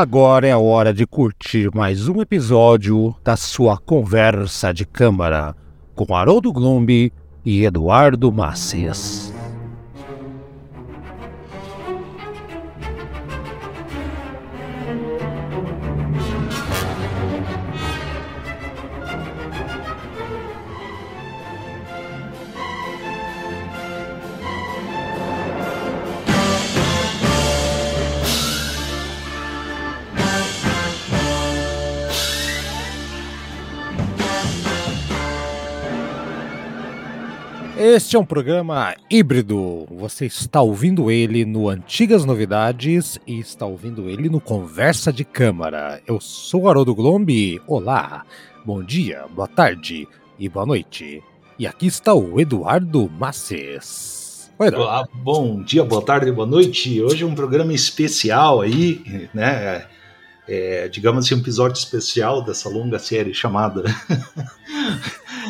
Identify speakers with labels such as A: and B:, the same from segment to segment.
A: Agora é a hora de curtir mais um episódio da sua conversa de câmara com Haroldo Glombi e Eduardo Macias. Este é um programa híbrido. Você está ouvindo ele no Antigas Novidades e está ouvindo ele no Conversa de Câmara. Eu sou Haroldo Glombi. Olá, bom dia, boa tarde e boa noite. E aqui está o Eduardo Maces.
B: Oi, Eduardo. Olá, bom dia, boa tarde, boa noite. Hoje é um programa especial aí, né? É, digamos assim, um episódio especial dessa longa série chamada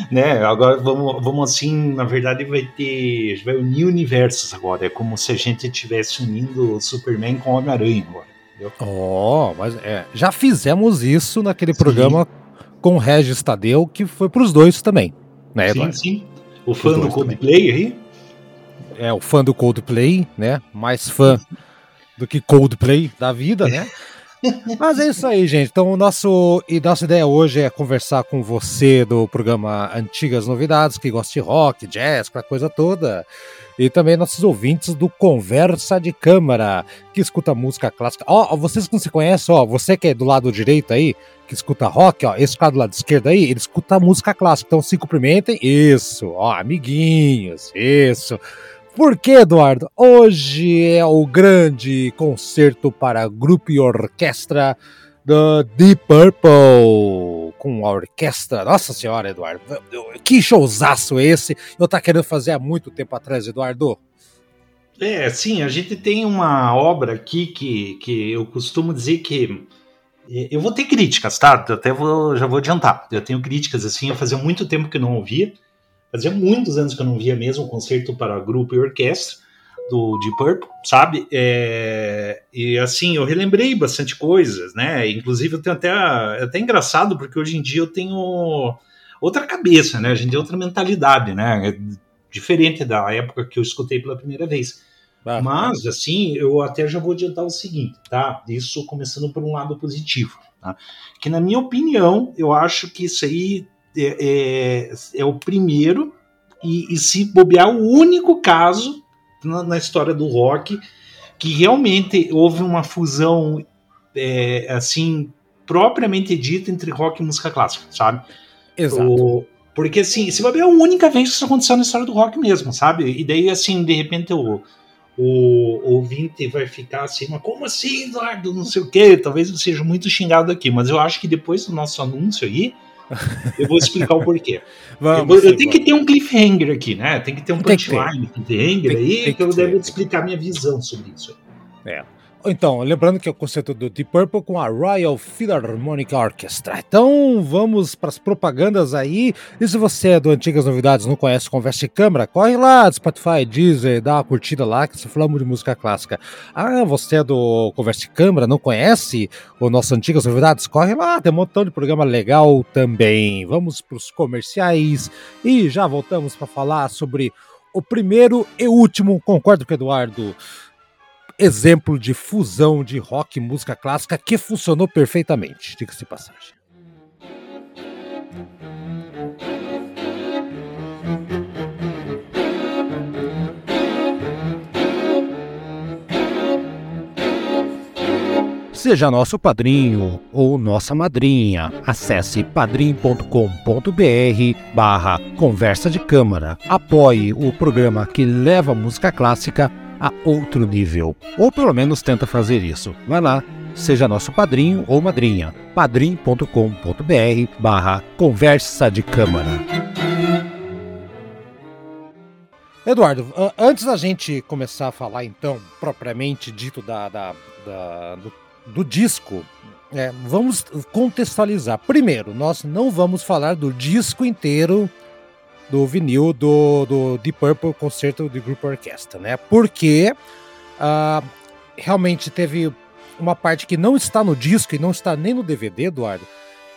B: né? Agora vamos, vamos assim, na verdade vai ter, vai unir universos agora. É como se a gente estivesse unindo o Superman com o Homem-Aranha agora.
A: Oh, mas é, já fizemos isso naquele sim. programa com o Regis Tadeu, que foi para os dois também, né?
B: Eduardo? Sim, sim. O fã do Coldplay aí?
A: É, o fã do Coldplay, né? Mais fã do que Coldplay da vida, né? Mas é isso aí, gente. Então, o nosso, e nossa ideia hoje é conversar com você do programa Antigas Novidades, que gosta de rock, jazz, aquela coisa toda. E também nossos ouvintes do Conversa de Câmara, que escuta música clássica. Ó, oh, vocês que não se conhecem, ó, você que é do lado direito aí, que escuta rock, ó, esse cara do lado esquerdo aí, ele escuta música clássica. Então se cumprimentem. Isso, ó, amiguinhos, isso. Por que, Eduardo? Hoje é o grande concerto para grupo e orquestra da Deep Purple com a orquestra. Nossa senhora, Eduardo, que showzaço esse! Eu tá querendo fazer há muito tempo atrás, Eduardo.
B: É, sim, a gente tem uma obra aqui que, que eu costumo dizer que eu vou ter críticas, tá? Até vou, já vou adiantar. Eu tenho críticas assim, eu fazia muito tempo que não ouvia. Fazia muitos anos que eu não via mesmo um concerto para grupo e orquestra do Deep Purple, sabe? É, e assim, eu relembrei bastante coisas, né? Inclusive, eu tenho até, é até engraçado, porque hoje em dia eu tenho outra cabeça, né? A gente tem outra mentalidade, né? É diferente da época que eu escutei pela primeira vez. Ah, Mas, assim, eu até já vou adiantar o seguinte, tá? Isso começando por um lado positivo, tá? Que, na minha opinião, eu acho que isso aí é, é, é o primeiro e, e, se bobear o único caso na, na, história do rock que realmente houve uma fusão é, assim propriamente dita entre rock e música clássica, sabe?
A: Exato. O,
B: porque assim, se bobear é a única vez que isso aconteceu na história do rock mesmo, sabe? E daí assim, de repente o o ouvinte vai ficar assim, mas como assim, Eduardo? Não sei o que, talvez eu seja muito xingado aqui, mas eu acho que depois do nosso anúncio aí, eu vou explicar o porquê. Vamos, eu, eu tenho que ter um cliffhanger aqui, né? Tem que ter um punchline, cliffhanger aí, tem, que, eu devo explicar minha visão sobre isso.
A: É. Então, lembrando que é o concerto do Deep Purple com a Royal Philharmonic Orchestra. Então, vamos para as propagandas aí. E se você é do Antigas Novidades não conhece Conversa de Câmara, corre lá, Spotify, Deezer, dá uma curtida lá, que se falamos de música clássica. Ah, você é do Conversa de Câmara, não conhece o nosso Antigas Novidades? Corre lá, tem um montão de programa legal também. Vamos para os comerciais e já voltamos para falar sobre o primeiro e último, concordo com o Eduardo, exemplo de fusão de rock e música clássica que funcionou perfeitamente, diga-se passagem. Seja nosso padrinho ou nossa madrinha. Acesse padrim.com.br barra conversa de câmara. Apoie o programa que leva música clássica a outro nível. Ou pelo menos tenta fazer isso. Vai lá, seja nosso padrinho ou madrinha. padrim.com.br barra conversa de câmara. Eduardo, antes da gente começar a falar então, propriamente dito da, da, da do, do, disco, é, vamos contextualizar. Primeiro, nós não vamos falar do disco inteiro do vinil do, do Deep Purple Concerto de Grupo Orquestra, né? Porque uh, realmente teve uma parte que não está no disco e não está nem no DVD, Eduardo,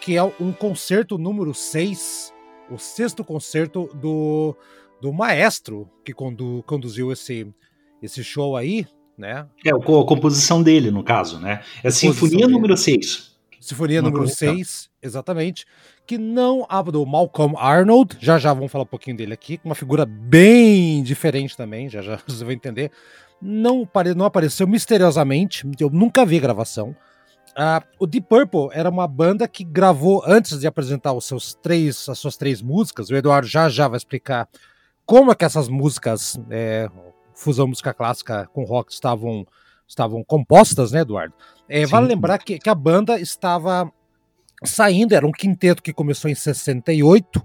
A: que é um concerto número 6, o sexto concerto do, do maestro que condu, conduziu esse, esse show aí, né?
B: É, a composição dele, no caso, né? É a Sinfonia dele. número 6.
A: Sinfonia número 6, exatamente. Que não do Malcolm Arnold, já já vamos falar um pouquinho dele aqui, com uma figura bem diferente também, já já você vai entender. Não, não apareceu misteriosamente, eu nunca vi gravação. Uh, o Deep Purple era uma banda que gravou antes de apresentar os seus três, as suas três músicas. O Eduardo já já vai explicar como é que essas músicas, é, fusão música clássica com rock, estavam, estavam compostas, né, Eduardo? É, vale lembrar que, que a banda estava saindo, era um quinteto que começou em 68,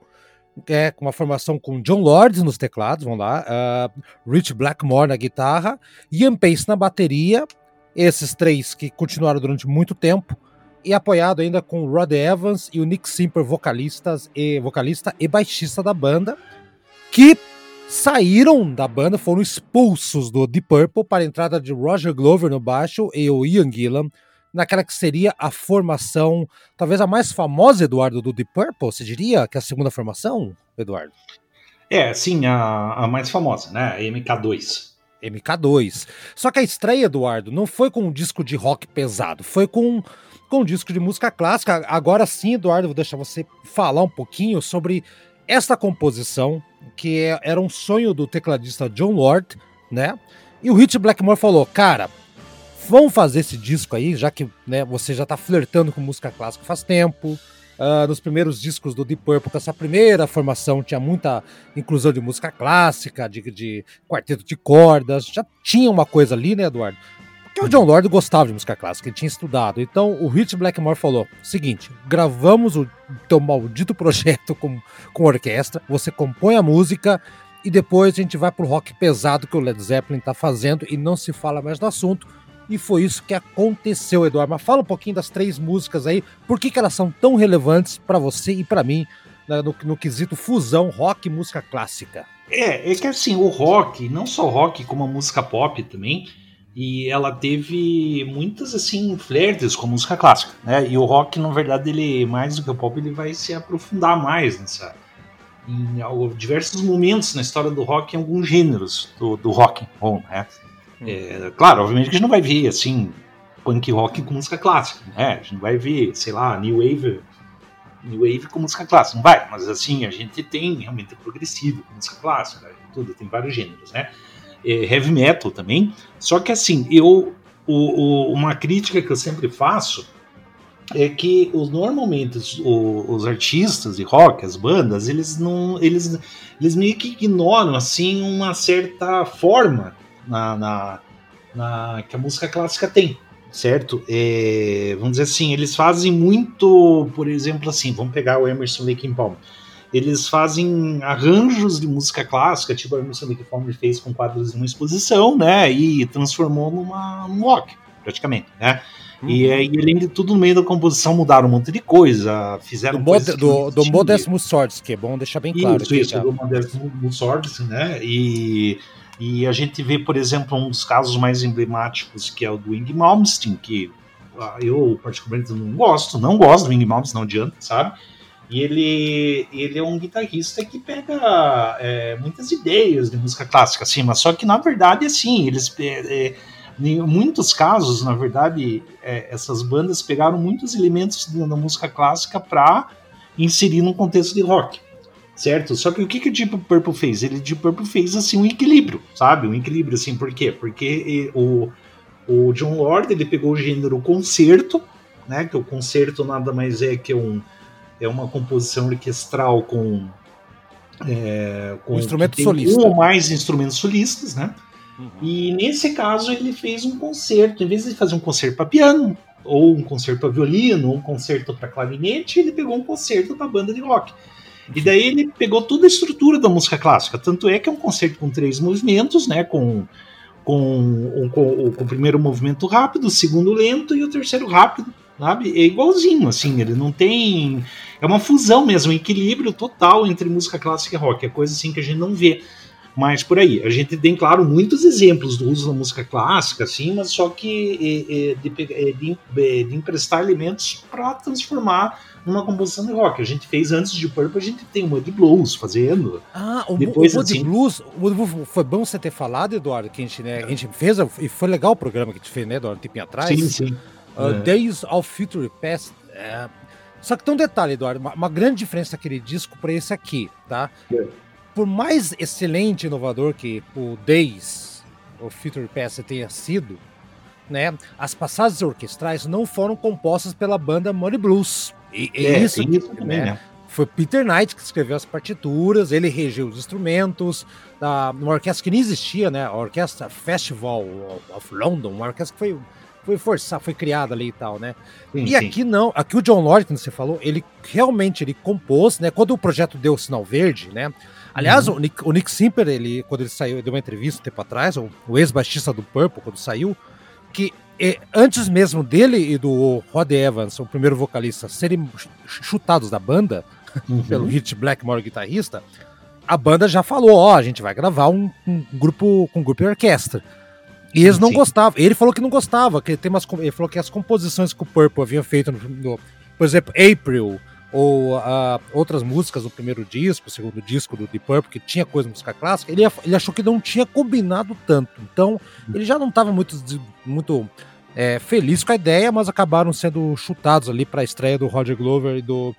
A: é, com uma formação com John Lord nos teclados, vamos lá, uh, Rich Blackmore na guitarra, Ian Pace na bateria esses três que continuaram durante muito tempo e apoiado ainda com Rod Evans e o Nick Simper, vocalistas e vocalista e baixista da banda, que saíram da banda, foram expulsos do Deep Purple para a entrada de Roger Glover no baixo e o Ian Gillan naquela que seria a formação, talvez a mais famosa, Eduardo, do Deep Purple, você diria que é a segunda formação, Eduardo?
B: É, sim, a, a mais famosa, né? A MK2.
A: MK2. Só que a estreia, Eduardo, não foi com um disco de rock pesado, foi com, com um disco de música clássica. Agora sim, Eduardo, vou deixar você falar um pouquinho sobre esta composição, que é, era um sonho do tecladista John Lord, né? E o Rich Blackmore falou: Cara, vamos fazer esse disco aí, já que né, você já tá flertando com música clássica faz tempo. Uh, nos primeiros discos do Deep Purple, essa primeira formação tinha muita inclusão de música clássica, de, de quarteto de cordas, já tinha uma coisa ali, né, Eduardo? Porque o John Lord gostava de música clássica, ele tinha estudado. Então o Rich Blackmore falou: seguinte, gravamos o teu maldito projeto com, com orquestra, você compõe a música e depois a gente vai pro rock pesado que o Led Zeppelin tá fazendo e não se fala mais do assunto e foi isso que aconteceu, Eduardo. Mas fala um pouquinho das três músicas aí, por que, que elas são tão relevantes para você e para mim né, no, no quesito fusão rock e música clássica.
B: É, é que assim, o rock, não só rock, como a música pop também, e ela teve muitas assim flertes com a música clássica, né? E o rock, na verdade, ele mais do que o pop, ele vai se aprofundar mais nessa em diversos momentos na história do rock em alguns gêneros do, do rock and né? É, claro, obviamente que a gente não vai ver assim punk rock com música clássica, né? A gente não vai ver, sei lá, new wave, new wave com música clássica, não vai. Mas assim a gente tem realmente progressivo com música clássica, tudo tem vários gêneros, né? É, heavy metal também. Só que assim eu o, o, uma crítica que eu sempre faço é que os, normalmente os, os, artistas de rock, as bandas, eles não, eles, eles meio que ignoram assim uma certa forma na, na, na que a música clássica tem, certo? É, vamos dizer assim, eles fazem muito, por exemplo, assim, vamos pegar o Emerson Lake Palmer. Eles fazem arranjos de música clássica, tipo o Emerson Lake Palmer fez com quadros de uma exposição, né? E transformou numa num rock, praticamente, né? Uhum. E aí, além de tudo, no meio da composição mudaram um monte de coisa, fizeram
A: do, mod, do, do Modest Mussorgsky, é bom deixar bem claro.
B: Isso, isso, do Modest Mussorgsky, né? E e a gente vê, por exemplo, um dos casos mais emblemáticos, que é o do Ing Malmsteen, que ah, eu particularmente não gosto, não gosto do Ing Malmsteen, não adianta, sabe? E ele, ele é um guitarrista que pega é, muitas ideias de música clássica, assim, mas só que na verdade, assim, eles. É, é, em muitos casos, na verdade, é, essas bandas pegaram muitos elementos da música clássica para inserir num contexto de rock certo? Só que o que, que o Deep Purple fez? Ele Deep Purple fez assim um equilíbrio, sabe? Um equilíbrio assim, por quê? Porque o, o John Lord ele pegou o gênero concerto, né? Que o concerto nada mais é que um é uma composição orquestral com é, com
A: um instrumento solista.
B: um ou mais instrumentos solistas, né? Uhum. E nesse caso ele fez um concerto, em vez de fazer um concerto para piano, ou um concerto para violino, ou um concerto para clarinete, ele pegou um concerto para banda de rock. E daí ele pegou toda a estrutura da música clássica. Tanto é que é um concerto com três movimentos, né? Com, com, com, com o primeiro movimento rápido, o segundo lento e o terceiro rápido. Sabe? É igualzinho, assim, ele não tem. É uma fusão mesmo, um equilíbrio total entre música clássica e rock. É coisa assim que a gente não vê Mas por aí, a gente tem, claro, muitos exemplos do uso da música clássica, assim, mas só que é, é, de, é, de, é, de, emprestar elementos para transformar numa composição de rock. A gente fez antes de Purple, a gente tem o Mud Blues fazendo.
A: Ah, o, Depois, o Mud assim, Blues, foi bom você ter falado, Eduardo, que a gente, né, a gente fez, e foi legal o programa que a gente fez, né, Eduardo, um tempinho atrás.
B: Sim, sim.
A: Uh, é. Days of Future Past. É... Só que tem um detalhe, Eduardo, uma, uma grande diferença daquele disco para esse aqui, tá? É por mais excelente e inovador que o Days, o Future Past tenha sido, né, as passagens orquestrais não foram compostas pela banda Money Blues. E, é, isso, isso também, né? né? Foi Peter Knight que escreveu as partituras, ele regeu os instrumentos, da, uma orquestra que nem existia, né? A Orquestra Festival of London, uma orquestra que foi, foi forçada, foi criada ali e tal, né? Sim, e sim. aqui não, aqui o John Lord, como você falou, ele realmente ele compôs, né? Quando o projeto deu o sinal verde, né? Aliás, uhum. o, Nick, o Nick Simper, ele, quando ele saiu, deu uma entrevista um tempo atrás, o, o ex-baixista do Purple, quando saiu, que é, antes mesmo dele e do Rod Evans, o primeiro vocalista, serem chutados da banda, uhum. pelo Hit Blackmore guitarrista, a banda já falou, ó, a gente vai gravar um, um grupo com um grupo de orquestra. E eles não Sim. gostavam. Ele falou que não gostava, que tem umas, ele falou que as composições que o Purple havia feito, no, no, por exemplo, April, ou uh, outras músicas do primeiro disco, o segundo disco do Deep Purple, que tinha coisa de música clássica, ele, ele achou que não tinha combinado tanto. Então, ele já não estava muito, muito é, feliz com a ideia, mas acabaram sendo chutados ali para a estreia do Roger Glover e do,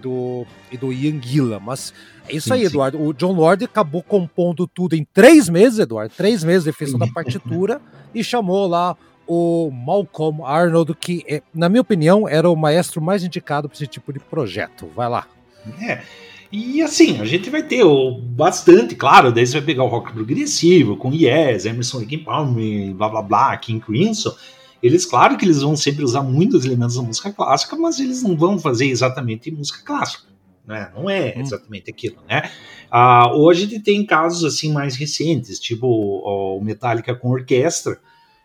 A: do, e do Ian Gillan. Mas é isso sim, aí, Eduardo. O John Lord acabou compondo tudo em três meses, Eduardo. Três meses de fez da partitura e chamou lá o Malcolm Arnold, que, é, na minha opinião, era o maestro mais indicado para esse tipo de projeto. Vai lá.
B: É. E assim, a gente vai ter o, bastante, claro, daí você vai pegar o rock progressivo, com Yes, Emerson Lake Palmer, blá blá blá, King Crimson. Eles, claro que eles vão sempre usar muitos elementos da música clássica, mas eles não vão fazer exatamente música clássica. Né? Não é hum. exatamente aquilo, né? Ah, hoje a gente tem casos assim mais recentes, tipo o Metallica com orquestra,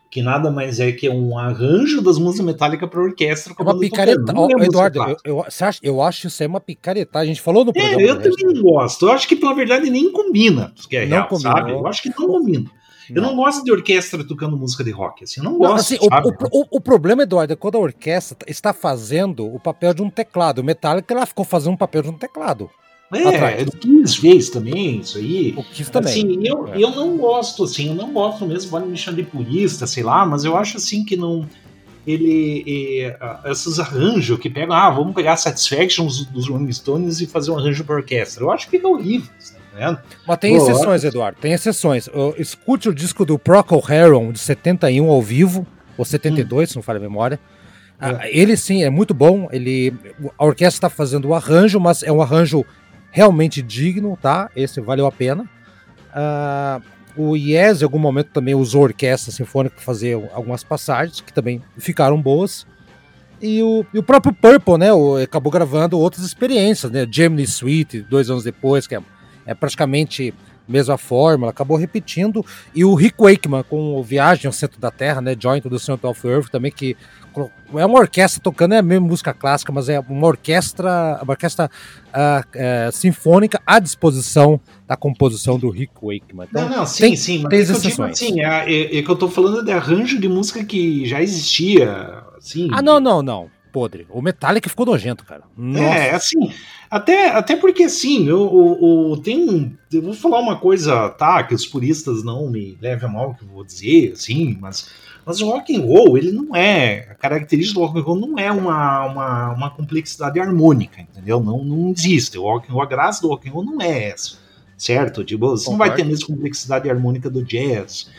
B: que nada mais é que um arranjo das músicas metálicas para orquestra.
A: É uma picareta. Oh, Eduardo, eu, eu, acha, eu acho isso é uma picareta. A gente falou no é, programa.
B: É, eu também não gosto. Eu acho que, pela verdade, nem combina. Que é não real, combina, sabe? Eu acho que não combina. Eu não gosto de orquestra tocando música de rock, assim, eu não gosto. Não, assim,
A: o, o, o, problema, Eduardo, é quando a orquestra está fazendo o papel de um teclado. O Metallica ela ficou fazendo um papel de um teclado.
B: É, o Kiss fez também isso aí.
A: O Kiss também.
B: Assim, eu, é. eu não gosto, assim, eu não gosto mesmo, pode me chamar de purista, sei lá, mas eu acho assim que não. Ele. E, esses arranjos que pegam, ah, vamos pegar Satisfactions dos Rolling Stones e fazer um arranjo para orquestra. Eu acho que fica horrível,
A: tá Mas tem exceções, Eduardo, tem exceções. Escute o disco do Procol Harum de 71 ao vivo, ou 72, hum. se não falha a memória. É. Ele sim é muito bom. Ele, a orquestra está fazendo o arranjo, mas é um arranjo realmente digno, tá? Esse valeu a pena. Uh, o Yes, em algum momento, também usou orquestra sinfônica para fazer algumas passagens, que também ficaram boas. E o, e o próprio Purple, né, o, acabou gravando outras experiências, né? Gemini Suite, dois anos depois, que é, é praticamente mesma fórmula, acabou repetindo. E o Rick Wakeman com o Viagem ao Centro da Terra, né? Joint the Center of Earth, também que é uma orquestra tocando, é mesmo música clássica, mas é uma orquestra, uma orquestra uh, uh, sinfônica à disposição da composição do Rick Wakeman.
B: Então, não, não, sim, tem, sim, mas tem é que eu assim, é, é, é, que eu tô falando de arranjo de música que já existia, assim.
A: Ah, não, não, não. Podre. O Metallica ficou nojento, cara.
B: Nossa. É, assim, até, até porque assim, eu, eu, eu, tenho. Eu vou falar uma coisa, tá? Que os puristas não me levem a mal que eu vou dizer, assim, mas mas o rock and roll, ele não é. A característica do rock and roll não é uma, uma, uma complexidade harmônica, entendeu? Não, não existe. O rock and roll, a graça do rock and roll não é essa. Certo? Tipo, você não vai ter a mesma complexidade harmônica do jazz,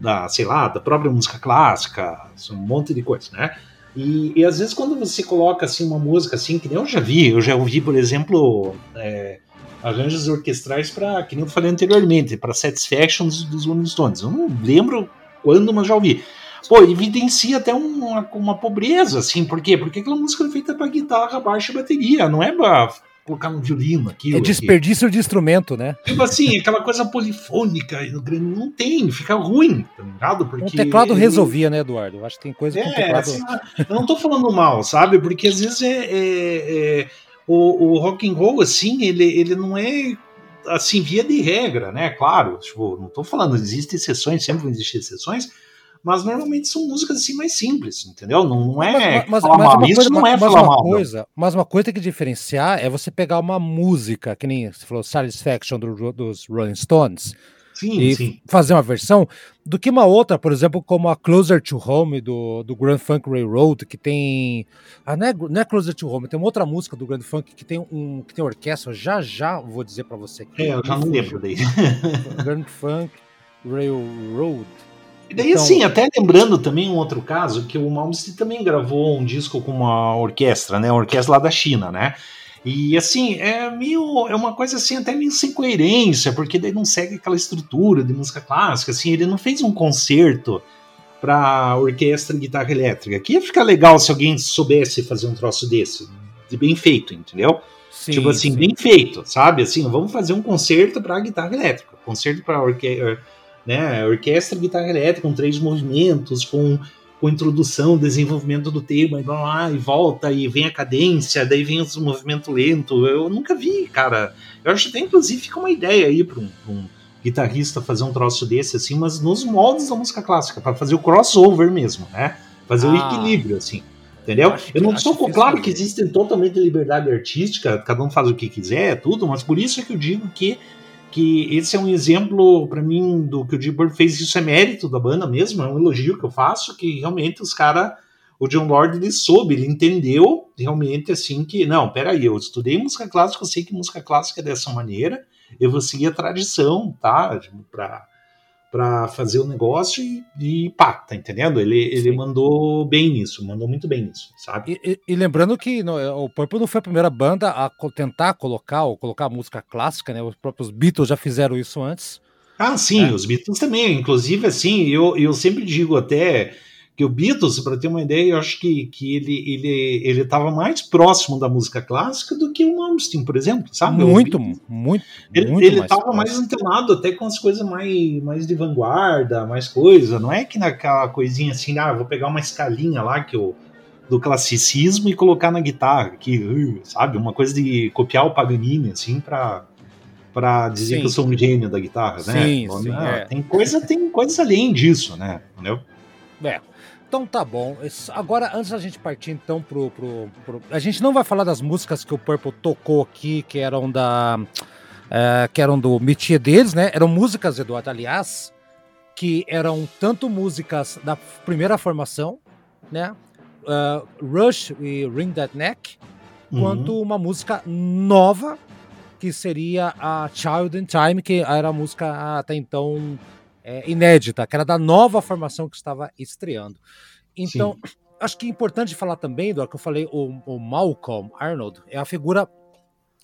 B: da, sei lá, da própria música clássica, um monte de coisa, né? E, e, às vezes quando você coloca assim uma música assim, que nem eu já vi, eu já ouvi, por exemplo, é, arranjos orquestrais para, que nem eu falei anteriormente, para Satisfactions dos Rolling Stones. Eu não lembro quando, mas já ouvi pô, evidencia até uma, uma pobreza, assim, por quê? Porque aquela música é feita para guitarra, baixo e bateria, não é pra colocar um violino aqui.
A: É desperdício aqui. de instrumento, né?
B: Tipo assim, aquela coisa polifônica, não tem, fica ruim, tá ligado?
A: Porque. O teclado ele... resolvia, né, Eduardo? Eu acho que tem coisa que
B: é,
A: teclado.
B: Assim, eu não tô falando mal, sabe? Porque às vezes é, é, é o, o rock and roll, assim, ele, ele não é assim, via de regra, né? Claro, tipo, não tô falando, existem exceções, sempre vão existir exceções, mas normalmente são músicas assim mais simples, entendeu? Não, não é
A: mas, mas, falar mas mal. Coisa, Isso não é falar mal. Coisa, mas uma coisa que diferenciar é você pegar uma música, que nem você falou, Satisfaction do, dos Rolling Stones,
B: sim,
A: e
B: sim.
A: fazer uma versão, do que uma outra, por exemplo, como a Closer to Home do, do Grand Funk Railroad, que tem. Ah, não, é, não é Closer to Home, tem uma outra música do Grand Funk que tem um que tem orquestra, já já vou dizer para você.
B: É, eu já não lembro daí.
A: Grand Funk Railroad.
B: E daí, então... assim, até lembrando também um outro caso, que o Malmsteen também gravou um disco com uma orquestra, né? Uma orquestra lá da China, né? E assim, é meio. É uma coisa assim, até meio sem coerência, porque daí não segue aquela estrutura de música clássica. Assim, ele não fez um concerto para orquestra e guitarra elétrica. Que ia ficar legal se alguém soubesse fazer um troço desse, de bem feito, entendeu? Sim, tipo assim, sim. bem feito, sabe? Assim, vamos fazer um concerto para guitarra elétrica, concerto para orquestra né? Orquestra guitarra elétrica com três movimentos, com, com introdução, desenvolvimento do tema, e blá, blá, e volta, e vem a cadência, daí vem o movimento lento. Eu nunca vi, cara. Eu acho que até, inclusive, fica uma ideia aí para um, um, guitarrista fazer um troço desse, assim, mas nos moldes da música clássica, para fazer o crossover mesmo, né? Fazer ah. o equilíbrio, assim. Entendeu? Eu, eu não sou claro que existem totalmente liberdade artística, cada um faz o que quiser, tudo, mas por isso é que eu digo que que esse é um exemplo para mim do que o Deep Purple fez, isso é mérito da banda mesmo, é um elogio que eu faço, que realmente os caras, o John Lord ele soube, ele entendeu realmente assim que, não, peraí, eu estudei música clássica, eu sei que música clássica é dessa maneira, eu vou seguir a tradição, tá, para para fazer o negócio e, e, pá, tá entendendo? Ele, ele mandou bem nisso, mandou muito bem nisso, sabe?
A: E, e, e lembrando que no, o Purple não foi a primeira banda a tentar colocar ou colocar música clássica, né? Os próprios Beatles já fizeram isso antes.
B: Ah, sim, é. os Beatles também. Inclusive, assim, eu, eu sempre digo até que o Beatles, para ter uma ideia, eu acho que, que ele ele ele estava mais próximo da música clássica do que o Malmsteen, por exemplo, sabe?
A: Muito, muito.
B: Ele muito ele estava mais, mais antenado até com as coisas mais, mais de vanguarda, mais coisa. Não é que naquela coisinha assim, ah, vou pegar uma escalinha lá que eu do classicismo e colocar na guitarra, que sabe, uma coisa de copiar o Paganini assim para para dizer sim. que eu sou um gênio da guitarra, né?
A: Sim, sim, é.
B: Tem coisa, tem coisas além disso, né? Entendeu?
A: É. Então tá bom. Agora, antes da gente partir então pro, pro, pro, A gente não vai falar das músicas que o Purple tocou aqui, que eram da. É, que eram do métier deles, né? Eram músicas, Eduardo, aliás, que eram tanto músicas da primeira formação, né? Uh, Rush e Ring That Neck, uhum. quanto uma música nova, que seria a Child in Time, que era a música até então é, inédita, que era da nova formação que estava estreando. Então, Sim. acho que é importante falar também, do que eu falei, o, o, Malcolm Arnold é a figura.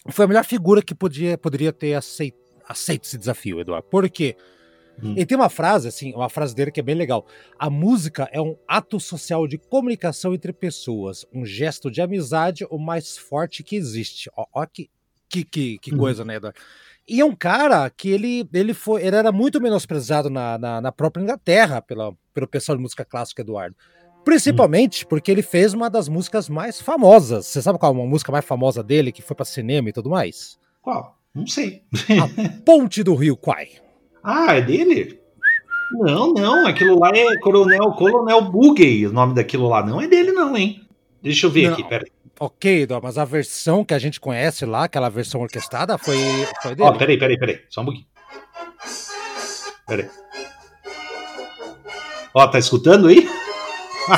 A: Foi a melhor figura que podia, poderia ter aceito, aceito esse desafio, Eduardo. Por quê? Hum. Ele tem uma frase, assim, uma frase dele que é bem legal. A música é um ato social de comunicação entre pessoas, um gesto de amizade o mais forte que existe. Ó, ó que, que, que, que hum. coisa, né, Eduardo? E é um cara que ele, ele foi, ele era muito menosprezado na, na, na própria Inglaterra pela, pelo pessoal de música clássica, Eduardo. Principalmente hum. porque ele fez uma das músicas mais famosas. Você sabe qual é uma música mais famosa dele, que foi para cinema e tudo mais?
B: Qual? Não sei.
A: A Ponte do Rio Quai.
B: Ah, é dele? Não, não. Aquilo lá é Coronel, Coronel Bugey, o nome daquilo lá. Não é dele, não, hein? Deixa eu ver não. aqui, peraí.
A: Ok, mas a versão que a gente conhece lá, aquela versão orquestrada, foi, foi dele. Ó,
B: oh, peraí, peraí, peraí. Só um pouquinho. Peraí. Ó, tá escutando aí?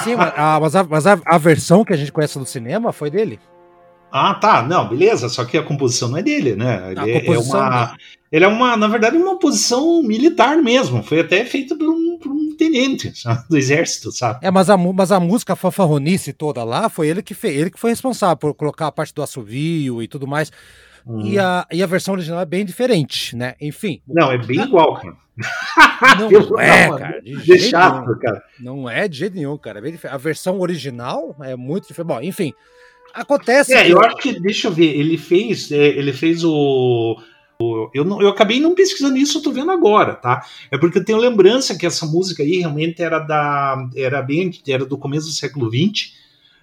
A: Sim, mas, a, mas, a, mas a, a, versão que a gente conhece do cinema foi dele.
B: Ah, tá. Não, beleza. Só que a composição não é dele, né? Ele, é, uma, ele é uma, na verdade, uma posição militar mesmo. Foi até feita por um, por um tenente sabe? do exército, sabe?
A: É, mas a, mas a música fanfarronice toda lá foi ele que fez, ele que foi responsável por colocar a parte do assovio e tudo mais. Hum. E, a, e a versão original é bem diferente, né? Enfim.
B: Não, é bem igual, cara.
A: Não é, cara. De jeito chato, nenhum. cara. Não é de jeito nenhum, cara. É a versão original é muito diferente. Bom, enfim. Acontece.
B: É, que... eu acho que, deixa eu ver, ele fez, é, ele fez o eu, não, eu acabei não pesquisando isso, eu tô vendo agora, tá? É porque eu tenho lembrança que essa música aí realmente era da. Era bem. Era do começo do século XX.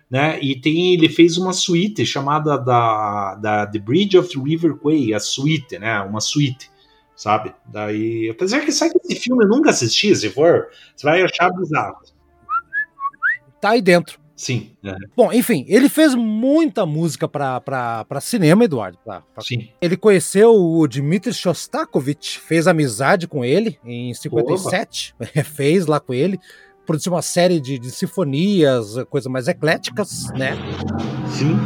B: né? E tem, ele fez uma suíte chamada da, da The Bridge of the River Quay, a suíte, né? Uma suíte, sabe? Daí, apesar que sabe que esse filme eu nunca assisti, se for, você vai achar bizarro.
A: Tá aí dentro.
B: Sim. É.
A: Bom, enfim, ele fez muita música para cinema, Eduardo. Pra, pra...
B: Sim.
A: Ele conheceu o Dmitry Shostakovich, fez amizade com ele em 57, fez lá com ele, produziu uma série de, de sinfonias, coisas mais ecléticas, né?
B: Sim.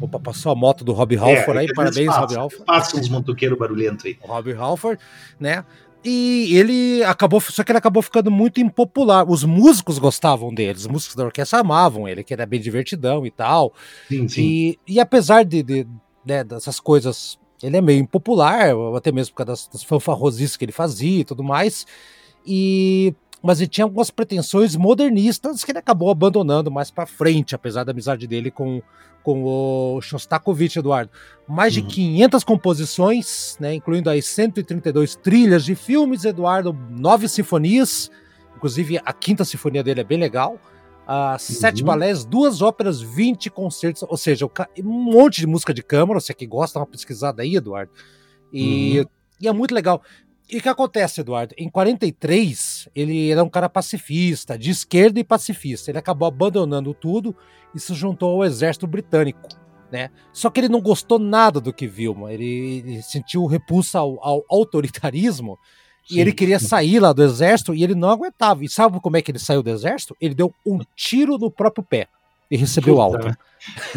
A: Opa, passou a moto do Rob Halford
B: é,
A: aí, parabéns, Rob Halford.
B: Passa uns motoqueiros barulhentos aí.
A: Rob Halford, né? E ele acabou, só que ele acabou ficando muito impopular. Os músicos gostavam dele, os músicos da orquestra amavam ele, que era bem divertidão e tal.
B: Sim, sim.
A: E, e apesar de, de né, dessas coisas, ele é meio impopular, até mesmo por causa das, das fanfarrosices que ele fazia e tudo mais. E mas ele tinha algumas pretensões modernistas que ele acabou abandonando mais para frente, apesar da amizade dele com, com o Shostakovich, Eduardo. Mais de 500 uhum. composições, né, incluindo aí 132 trilhas de filmes, Eduardo, nove sinfonias, inclusive a quinta sinfonia dele é bem legal, uh, sete uhum. balés, duas óperas, 20 concertos, ou seja, um monte de música de câmara, você que gosta, dá uma pesquisada aí, Eduardo. E, uhum. e é muito legal. E o que acontece, Eduardo? Em 43, ele era um cara pacifista, de esquerda e pacifista. Ele acabou abandonando tudo e se juntou ao exército britânico. Né? Só que ele não gostou nada do que viu, ele, ele sentiu repulsa ao, ao autoritarismo Sim. e ele queria sair lá do exército e ele não aguentava. E sabe como é que ele saiu do exército? Ele deu um tiro no próprio pé e recebeu Puta. alta.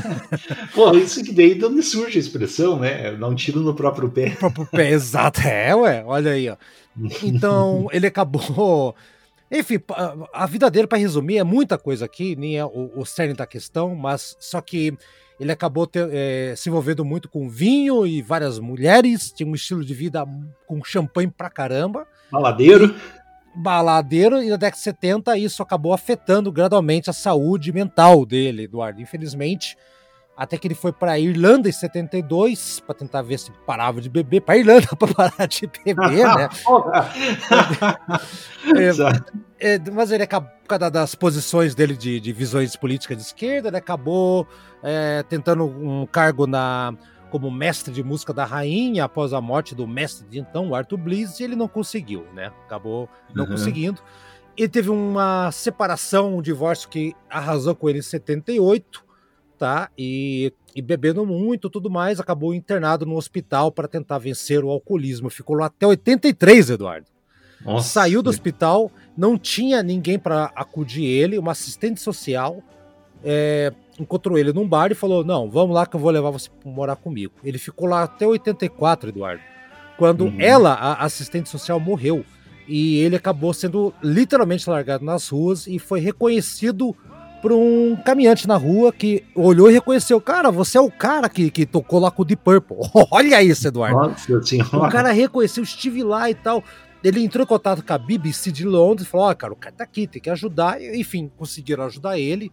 B: Pô, isso que daí de onde surge a expressão, né? Dar um tiro no próprio pé.
A: No próprio pé, exato. É, ué, olha aí, ó. Então, ele acabou. Enfim, a vida dele, para resumir, é muita coisa aqui, nem é o, o cerne da questão, mas só que ele acabou ter, é, se envolvendo muito com vinho e várias mulheres, tinha um estilo de vida com champanhe pra caramba.
B: Baladeiro
A: baladeiro e na década de 70 isso acabou afetando gradualmente a saúde mental dele, Eduardo. Infelizmente, até que ele foi para Irlanda em 72 para tentar ver se parava de beber, para Irlanda para parar de beber, né? é, é, mas ele acabou, por causa das posições dele de, de visões políticas de esquerda, ele acabou é, tentando um cargo na como mestre de música da rainha após a morte do mestre de então, Arthur Bliss, e ele não conseguiu, né? Acabou não uhum. conseguindo. Ele teve uma separação, um divórcio que arrasou com ele em 78, tá? E, e bebendo muito tudo mais, acabou internado no hospital para tentar vencer o alcoolismo. Ficou lá até 83, Eduardo. Nossa. Saiu do hospital, não tinha ninguém para acudir ele, uma assistente social. É, encontrou ele num bar e falou: Não, vamos lá que eu vou levar você pra morar comigo. Ele ficou lá até 84, Eduardo. Quando uhum. ela, a assistente social, morreu. E ele acabou sendo literalmente largado nas ruas e foi reconhecido por um caminhante na rua que olhou e reconheceu: Cara, você é o cara que, que tocou lá com o Deep Purple. Olha isso, Eduardo. Nossa senhora. O cara reconheceu, estive lá e tal. Ele entrou em contato com a BBC de Londres e falou: Ó, oh, cara, o cara tá aqui, tem que ajudar. Enfim, conseguiram ajudar ele.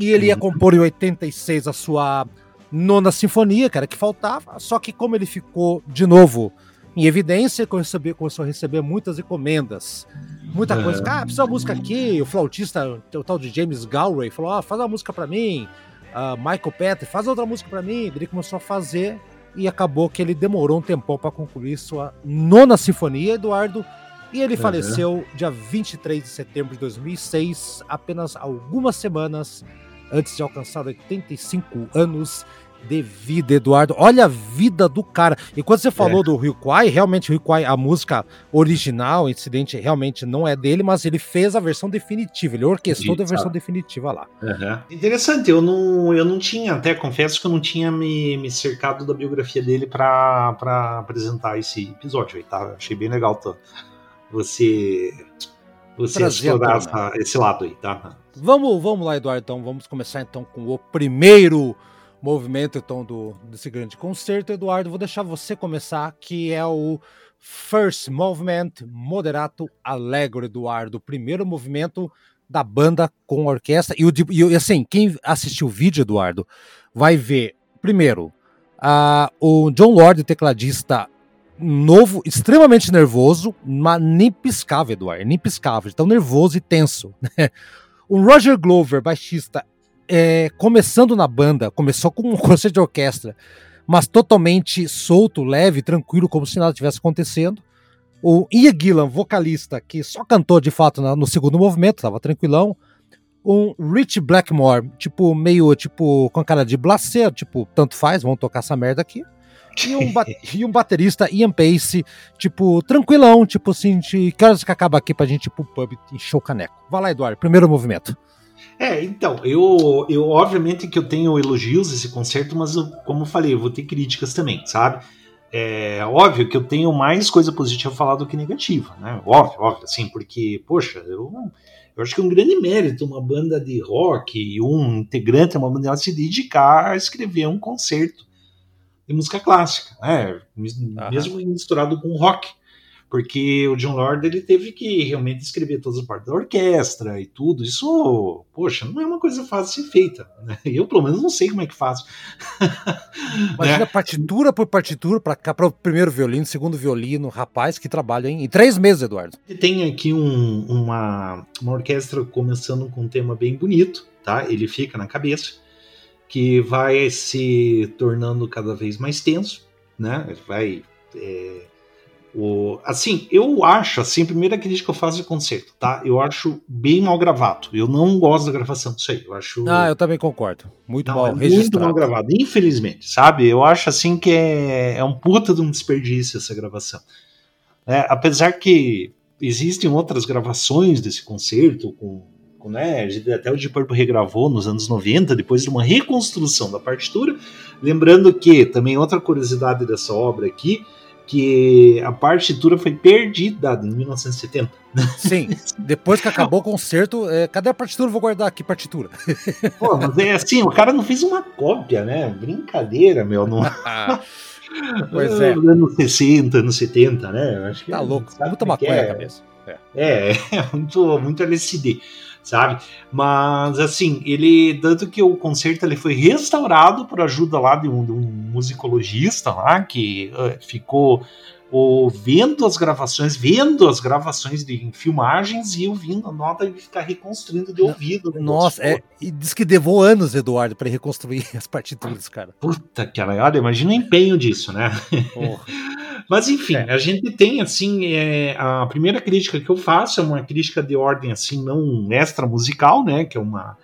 A: E ele ia compor em 86 a sua nona sinfonia, cara, que faltava. Só que como ele ficou de novo em evidência, começou a receber muitas encomendas. Muita coisa. Ah, precisa uma música aqui. O flautista, o tal de James Galway, falou: ah, faz uma música para mim. Uh, Michael Petri, faz outra música para mim. Ele começou a fazer e acabou que ele demorou um tempão para concluir sua nona sinfonia, Eduardo. E ele uhum. faleceu dia 23 de setembro de 2006, apenas algumas semanas antes de alcançar 85 anos de vida, Eduardo. Olha a vida do cara. E quando você falou é. do Rio Kwai, realmente o Rio Kwai, a música original, o incidente realmente não é dele, mas ele fez a versão definitiva, ele orquestrou a versão definitiva lá.
B: Uhum. Interessante, eu não, eu não tinha, até confesso que eu não tinha me, me cercado da biografia dele para apresentar esse episódio aí, tá? Achei bem legal tá? você, você explorar essa, esse lado aí, tá?
A: Vamos, vamos lá, Eduardo. Então, vamos começar então com o primeiro movimento então do desse grande concerto, Eduardo. Vou deixar você começar, que é o First Movement Moderato Allegro, Eduardo. O primeiro movimento da banda com orquestra. E, o, e assim, quem assistiu o vídeo, Eduardo, vai ver, primeiro, uh, o John Lord, tecladista novo, extremamente nervoso, mas nem piscava, Eduardo, nem piscava, tão nervoso e tenso. Né? O Roger Glover, baixista, é, começando na banda, começou com um concerto de orquestra, mas totalmente solto, leve, tranquilo, como se nada tivesse acontecendo. O Ian Gillan, vocalista, que só cantou de fato no segundo movimento, tava tranquilão. Um Rich Blackmore, tipo, meio, tipo, com a cara de blacer, tipo, tanto faz, vamos tocar essa merda aqui. E um, e um baterista, Ian Pace, tipo, tranquilão, tipo assim, de, que horas que acaba aqui pra gente ir pro pub encher o caneco? Vai lá, Eduardo, primeiro movimento.
B: É, então, eu, eu obviamente que eu tenho elogios esse concerto, mas eu, como eu falei, eu vou ter críticas também, sabe? É óbvio que eu tenho mais coisa positiva a falar do que negativa, né? Óbvio, óbvio, assim, porque, poxa, eu, eu acho que é um grande mérito uma banda de rock e um integrante de uma banda se dedicar a escrever um concerto de música clássica, né? Mesmo misturado com rock porque o John Lord ele teve que realmente escrever todas as partes da orquestra e tudo. Isso, poxa, não é uma coisa fácil de ser feita. Né? Eu, pelo menos, não sei como é que faço.
A: Imagina né? partitura por partitura para cá para o primeiro violino, segundo violino, rapaz que trabalha em, em três meses, Eduardo.
B: Tem aqui um, uma, uma orquestra começando com um tema bem bonito, tá? Ele fica na cabeça, que vai se tornando cada vez mais tenso, né? Vai é, o, assim, eu acho, assim, a primeira crítica que eu faço de concerto, tá? Eu acho bem mal gravado. Eu não gosto da gravação disso aí. Eu acho.
A: Ah, eu também concordo. Muito não, mal é.
B: Muito mal gravado, infelizmente, sabe? Eu acho assim que é, é um puta de um desperdício essa gravação. É, apesar que existem outras gravações desse concerto com né, até o Deep Purple regravou nos anos 90, depois de uma reconstrução da partitura. Lembrando que também outra curiosidade dessa obra aqui que a partitura foi perdida em 1970.
A: Sim, depois que acabou o concerto, é, cadê a partitura? Vou guardar aqui partitura.
B: Pô, mas é assim, o cara não fez uma cópia, né? Brincadeira, meu. Não...
A: pois é.
B: Anos 60, anos 70, né?
A: Acho que tá louco, muita maconha é. na cabeça.
B: É, é, é muito, muito LSD sabe? Mas assim, ele tanto que o concerto ele foi restaurado por ajuda lá de um, de um musicologista lá que uh, ficou ouvindo as gravações, vendo as gravações de em filmagens e ouvindo a nota e ficar reconstruindo de ouvido.
A: Nossa, é, e diz que levou anos, Eduardo, para reconstruir as partituras, cara.
B: Puta que olha, imagina o empenho disso, né? Mas enfim, é. a gente tem assim, é, a primeira crítica que eu faço é uma crítica de ordem assim não extra musical, né, que é uma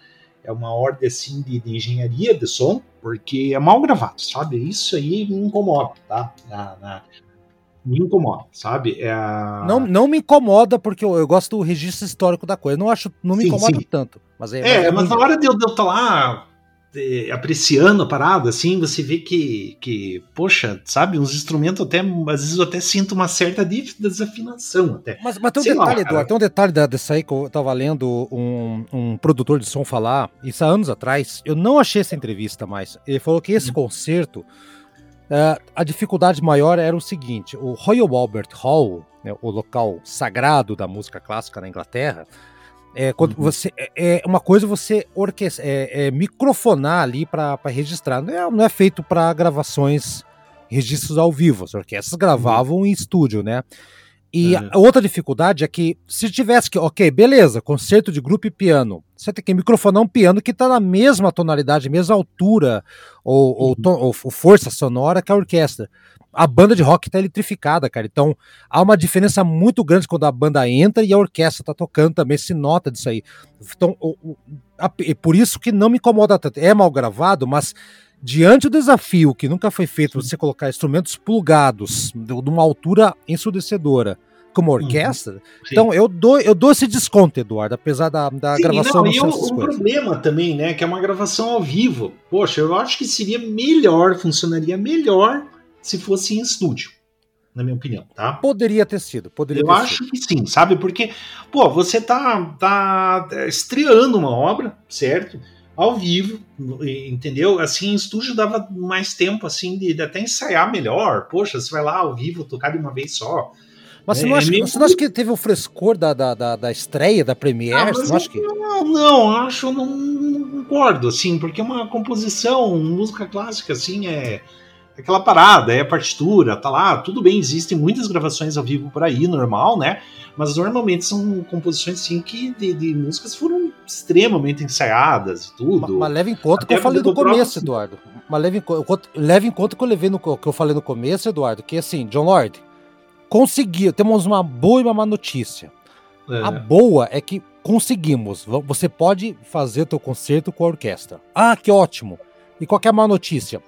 B: é uma ordem assim de, de engenharia de som, porque é mal gravado, sabe? Isso aí me incomoda, tá? Na, na, me incomoda, sabe? É a...
A: não, não me incomoda porque eu, eu, gosto do registro histórico da coisa. Não acho, não me sim, incomoda sim. tanto. Mas é,
B: é mas, na hora de eu estar lá é, apreciando a parada, assim, você vê que, que, poxa, sabe, uns instrumentos até, às vezes eu até sinto uma certa desafinação até.
A: Mas, mas tem um Sei detalhe, lá, Eduardo, tem um detalhe dessa aí que eu tava lendo um, um produtor de som falar, isso há anos atrás, eu não achei essa entrevista mais. Ele falou que esse hum. concerto Uh, a dificuldade maior era o seguinte: o Royal Albert Hall, né, o local sagrado da música clássica na Inglaterra, é, quando uhum. você é, é, uma coisa você orquestra, é, é microfonar ali para registrar. Não é, não é feito para gravações, registros ao vivo. As orquestras gravavam uhum. em estúdio, né? E uhum. outra dificuldade é que se tivesse que, ok, beleza, concerto de grupo e piano, você tem que microfonar um piano que está na mesma tonalidade, mesma altura ou, uhum. ou, ou, força sonora que a orquestra. A banda de rock está eletrificada, cara. Então há uma diferença muito grande quando a banda entra e a orquestra está tocando também, se nota disso aí. Então, o, o, a, por isso que não me incomoda tanto. É mal gravado, mas diante do desafio que nunca foi feito você colocar instrumentos plugados de uma altura ensurdecedora como uhum. orquestra. Uhum. Então eu dou, eu dou esse desconto, Eduardo, apesar da, da Sim, gravação
B: não, e um, um problema também, né, que é uma gravação ao vivo. Poxa, eu acho que seria melhor, funcionaria melhor se fosse em estúdio. Na minha opinião, tá?
A: Poderia ter sido, poderia
B: Eu acho sido. que sim, sabe? Porque, pô, você tá, tá estreando uma obra, certo? Ao vivo, entendeu? Assim, em estúdio dava mais tempo, assim, de, de até ensaiar melhor. Poxa, você vai lá ao vivo tocar de uma vez só.
A: Mas você, é, não acha, é você não acha que teve o frescor da, da, da, da estreia, da Premiere? Ah,
B: você não acha que... Não, não, acho, não, não concordo, assim, porque uma composição, música clássica, assim, é aquela parada, é a partitura, tá lá, tudo bem, existem muitas gravações ao vivo por aí, normal, né? Mas normalmente são composições, assim, que de, de músicas foram extremamente ensaiadas e tudo.
A: Mas, mas leva em conta o que eu falei no começo, próprio... Eduardo. Mas leva em, leva em conta que eu levei no que eu falei no começo, Eduardo, que assim, John Lord, conseguiu, temos uma boa e uma má notícia. É. A boa é que conseguimos. Você pode fazer teu concerto com a orquestra. Ah, que ótimo! E qual é a má notícia?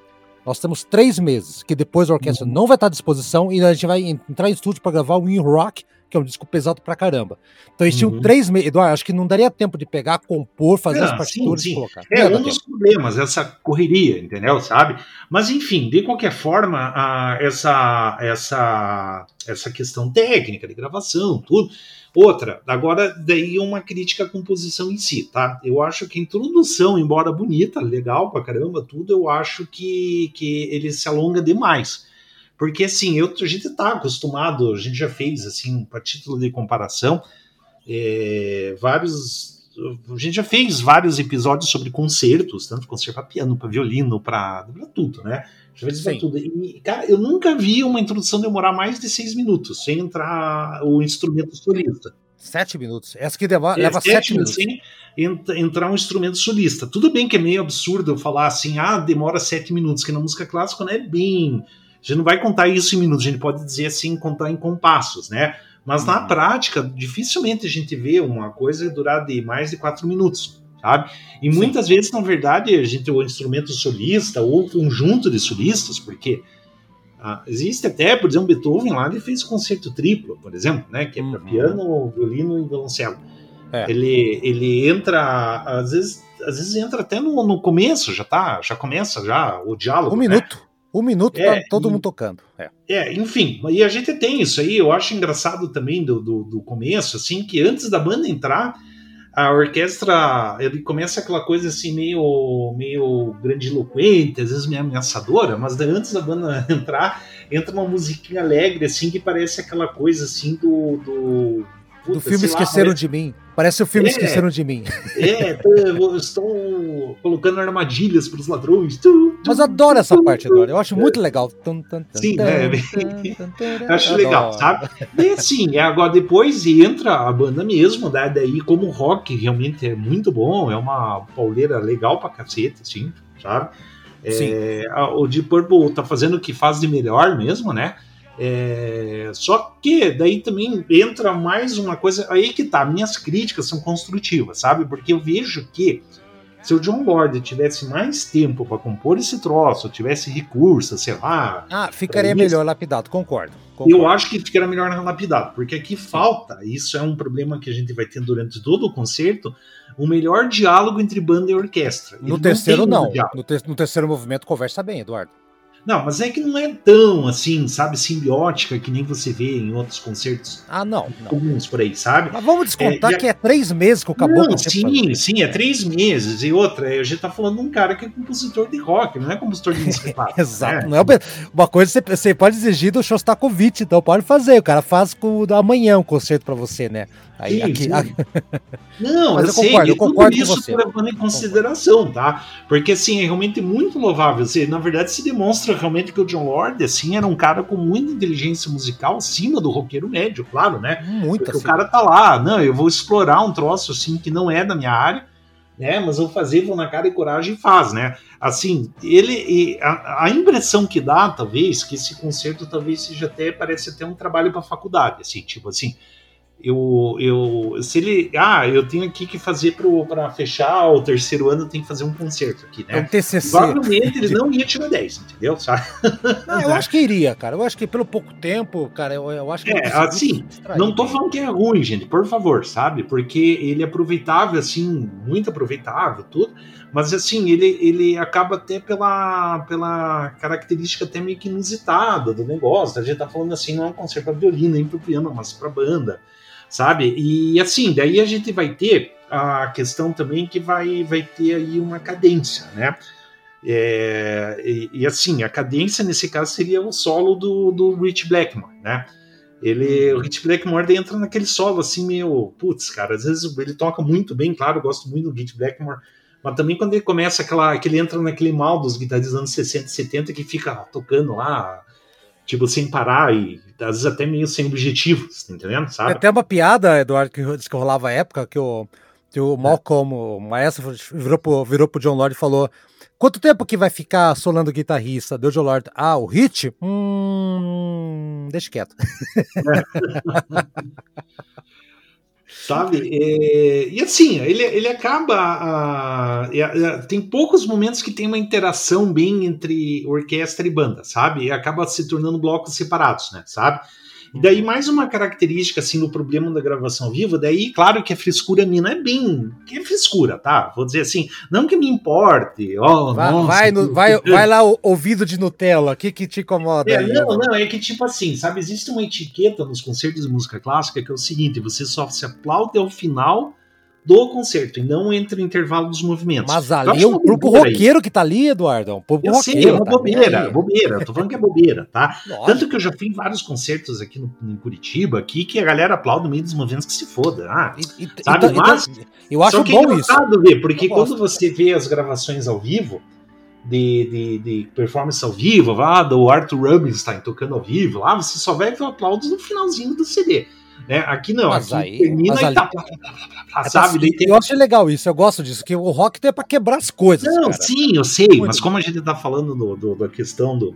A: Nós temos três meses, que depois a orquestra uhum. não vai estar à disposição e a gente vai entrar em estúdio para gravar o In Rock, que é um disco pesado pra caramba. Então eles tinham uhum. três meses. Eduardo, acho que não daria tempo de pegar, compor, fazer as partituras sim, sim. e colocar.
B: É um dos problemas, essa correria, entendeu? Sabe? Mas enfim, de qualquer forma, a, essa, essa, essa questão técnica de gravação, tudo Outra, agora daí uma crítica à composição em si, tá? Eu acho que a introdução, embora bonita, legal pra caramba, tudo, eu acho que, que ele se alonga demais. Porque assim, eu, a gente tá acostumado, a gente já fez, assim, para título de comparação, é, vários. A gente já fez vários episódios sobre concertos, tanto concerto para piano, para violino, para tudo, né? Já pra tudo. E, cara, eu nunca vi uma introdução demorar mais de seis minutos, sem entrar o instrumento solista.
A: Sete minutos. Essa que leva, é, leva sete, sete minutos. Sem
B: entrar um instrumento solista. Tudo bem que é meio absurdo eu falar assim, ah, demora sete minutos, que na música clássica não é bem. A gente não vai contar isso em minutos, a gente pode dizer assim, contar em compassos, né? Mas na uhum. prática, dificilmente a gente vê uma coisa durar de mais de quatro minutos sabe? E Sim. muitas vezes, na verdade, a gente o instrumento solista ou conjunto de solistas, porque ah, existe até, por exemplo, Beethoven lá ele fez concerto triplo, por exemplo, né? Que é para uhum. piano, violino e violoncelo. É. Ele, ele entra, às vezes, às vezes entra até no, no começo, já tá, já começa já o diálogo.
A: Um
B: né?
A: minuto. Um minuto é, tá todo mundo tocando. É.
B: é. enfim, e a gente tem isso aí, eu acho engraçado também do, do, do começo, assim, que antes da banda entrar, a orquestra ele começa aquela coisa assim meio meio grandiloquente, às vezes meio ameaçadora, mas antes da banda entrar, entra uma musiquinha alegre assim que parece aquela coisa assim do do,
A: puta, do filme Esqueceram lá, de mim. Parece o filme é, Esqueceram de Mim.
B: É, estão colocando armadilhas para os ladrões.
A: Mas adoro essa parte, Adoro. Eu acho muito legal.
B: Sim, né? acho legal, sabe? E assim, agora depois entra a banda mesmo, né? daí como o rock realmente é muito bom, é uma pauleira legal pra cacete, assim, sabe? É, o Deep Purple tá fazendo o que faz de melhor mesmo, né? É, só que daí também entra mais uma coisa. Aí que tá, minhas críticas são construtivas, sabe? Porque eu vejo que se o John Lord tivesse mais tempo para compor esse troço, tivesse recursos, sei lá.
A: Ah, ficaria melhor lapidado, concordo, concordo,
B: Eu acho que ficaria melhor lapidado, porque aqui falta, isso é um problema que a gente vai ter durante todo o concerto, o melhor diálogo entre banda e orquestra.
A: no terceiro, não. No, te no terceiro movimento, conversa bem, Eduardo.
B: Não, mas é que não é tão assim, sabe, simbiótica que nem você vê em outros concertos
A: ah, não,
B: comuns por aí, sabe?
A: Mas vamos descontar é, que é três meses que acabou
B: não, Sim, sim, é três meses. E outra, a gente tá falando de um cara que é compositor de rock, não é compositor de música clássica.
A: Exato. Né? Não é uma coisa você, você pode exigir do Shostakovich, então pode fazer. O cara faz com amanhã um concerto para você, né? Aí,
B: aqui. Aqui... Não, Mas eu, eu sei, concordo, eu concordo tudo isso levando em consideração, tá? Porque assim, é realmente muito louvável. Assim, na verdade, se demonstra realmente que o John Lord, assim, era um cara com muita inteligência musical acima do roqueiro médio, claro, né?
A: Muito
B: Porque assim. o cara tá lá, não, eu vou explorar um troço assim que não é da minha área, né? Mas eu vou fazer, vou na cara e coragem e faz, né? Assim, ele a, a impressão que dá, talvez, que esse concerto talvez seja até parece até um trabalho para faculdade, assim, tipo assim, eu, eu, se ele, ah, eu tenho aqui que fazer para fechar o terceiro ano, tenho que fazer um concerto aqui, né? É
A: um TCC.
B: Provavelmente ele não ia tirar 10, entendeu? Sabe?
A: Não, eu acho que iria, cara. Eu acho que pelo pouco tempo, cara, eu, eu acho que.
B: É, assim, não tô falando que é ruim, gente, por favor, sabe? Porque ele é aproveitável, assim, muito aproveitável, tudo. Mas assim, ele, ele acaba até pela, pela característica até meio que inusitada do negócio. A gente tá falando assim, não é um concerto para violino, nem para piano, mas para banda sabe? E assim, daí a gente vai ter a questão também que vai, vai ter aí uma cadência, né? É, e, e, assim, a cadência nesse caso seria o solo do, do Rich Blackmore, né? Ele, o Rich Blackmore entra naquele solo assim meio, putz, cara, às vezes ele toca muito bem, claro, eu gosto muito do Rich Blackmore, mas também quando ele começa aquela, que ele entra naquele mal dos guitarristas dos anos 60 e 70 que fica tocando lá tipo, sem parar e às vezes até meio sem objetivos, tá entendendo? Sabe?
A: É até uma piada, Eduardo, que, que rolava a época, que o, o Malcolm, o maestro, virou pro, virou pro John Lord e falou: Quanto tempo que vai ficar solando guitarrista? Deu John Lord. Ah, o hit? Hum. Deixa quieto.
B: Sabe? É, e assim, ele, ele acaba. A, a, tem poucos momentos que tem uma interação bem entre orquestra e banda, sabe? E acaba se tornando blocos separados, né? Sabe? E daí, mais uma característica, assim, do problema da gravação viva, daí, claro que a frescura minha não é bem. Que é frescura, tá? Vou dizer assim, não que me importe. Oh,
A: vai,
B: nossa,
A: vai, no, vai, vai, lá, o ouvido de Nutella, o que, que te incomoda?
B: É,
A: aí,
B: não, não, é que tipo assim, sabe? Existe uma etiqueta nos concertos de música clássica que é o seguinte: você só se aplaude ao final do concerto e não entre o intervalo dos movimentos.
A: Mas ali é um grupo roqueiro que tá ali, Eduardo. É um
B: eu
A: roqueiro,
B: sei, é uma tá bobeira, bobeira. Eu tô falando que é bobeira, tá? Nossa. Tanto que eu já fui em vários concertos aqui no, em Curitiba, aqui, que a galera aplaude no meio dos movimentos que se foda. Ah,
A: e, sabe?
B: Então,
A: Mas, eu acho
B: que
A: bom
B: é
A: isso.
B: Ver, porque quando você vê as gravações ao vivo, de, de, de, performance ao vivo, lá do Arthur Rubinstein tocando ao vivo, lá você só vai ver aplausos no finalzinho do CD. Né? Aqui não,
A: mas
B: aqui
A: aí,
B: termina
A: mas
B: e
A: ali,
B: tá,
A: é sabe? Eu acho legal isso, eu gosto disso, que o rock é para quebrar as coisas.
B: Não,
A: cara.
B: sim, eu sei, Muito mas como a gente tá falando do, do, da questão do,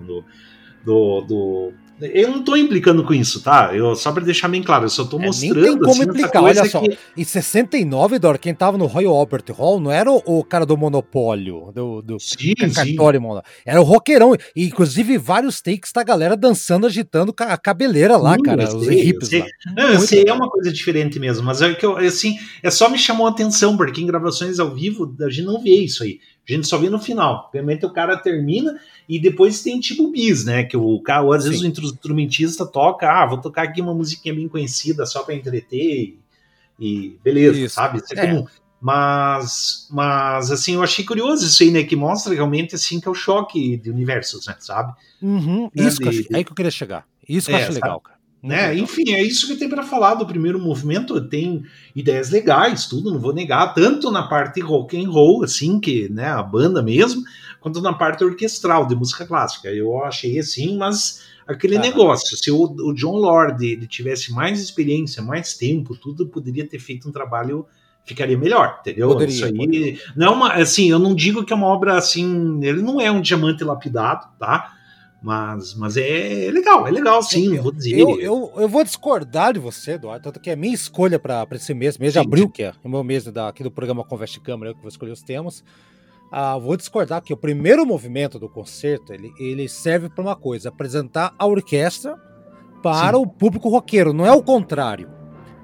B: do, do eu não tô implicando com isso, tá? Eu, só para deixar bem claro, eu só tô mostrando.
A: É, nem tem como
B: assim,
A: implicar, olha só. Que... Em 69, Dor, quem tava no Royal Albert Hall não era o, cara do Monopólio, do, do
B: sim,
A: Cartório, era o roqueirão. E, inclusive, vários takes da galera dançando, agitando a cabeleira lá, sim, cara, os lá.
B: Não, eu sei, é uma coisa diferente mesmo, mas é que eu, assim, é só me chamou a atenção, porque em gravações ao vivo a gente não vê isso aí. A gente só vê no final. Realmente o cara termina e depois tem tipo bis, né? Que o cara, às vezes Sim. o instrumentista toca, ah, vou tocar aqui uma musiquinha bem conhecida só para entreter e, e beleza, isso. sabe? Isso é, é. comum. Mas, mas assim, eu achei curioso isso aí, né? Que mostra realmente assim que é o choque de universos, né? Sabe?
A: Uhum. Né? Isso de, que eu, de... aí que eu queria chegar. Isso que é, eu acho legal, cara.
B: Né? Enfim, é isso que tem para falar do primeiro movimento. Tem ideias legais, tudo, não vou negar, tanto na parte rock and roll, assim, que né, a banda mesmo, quanto na parte orquestral de música clássica. Eu achei assim, mas aquele ah, negócio, se o, o, John Lord ele tivesse mais experiência, mais tempo, tudo poderia ter feito um trabalho ficaria melhor, entendeu?
A: Poderia,
B: Isso aí
A: poderia.
B: não é uma, assim, eu não digo que é uma obra assim, ele não é um diamante lapidado, tá? Mas, mas é legal, é legal sim,
A: eu,
B: vou dizer.
A: Eu, eu, eu, vou discordar de você, Eduardo, tanto que é minha escolha para esse mês, mês de sim, abril, que é o meu mês da, aqui do programa Conversa de Câmara, eu que vou escolher os temas. Ah, vou discordar que o primeiro movimento do concerto ele, ele serve para uma coisa: apresentar a orquestra para sim. o público roqueiro, não é o contrário.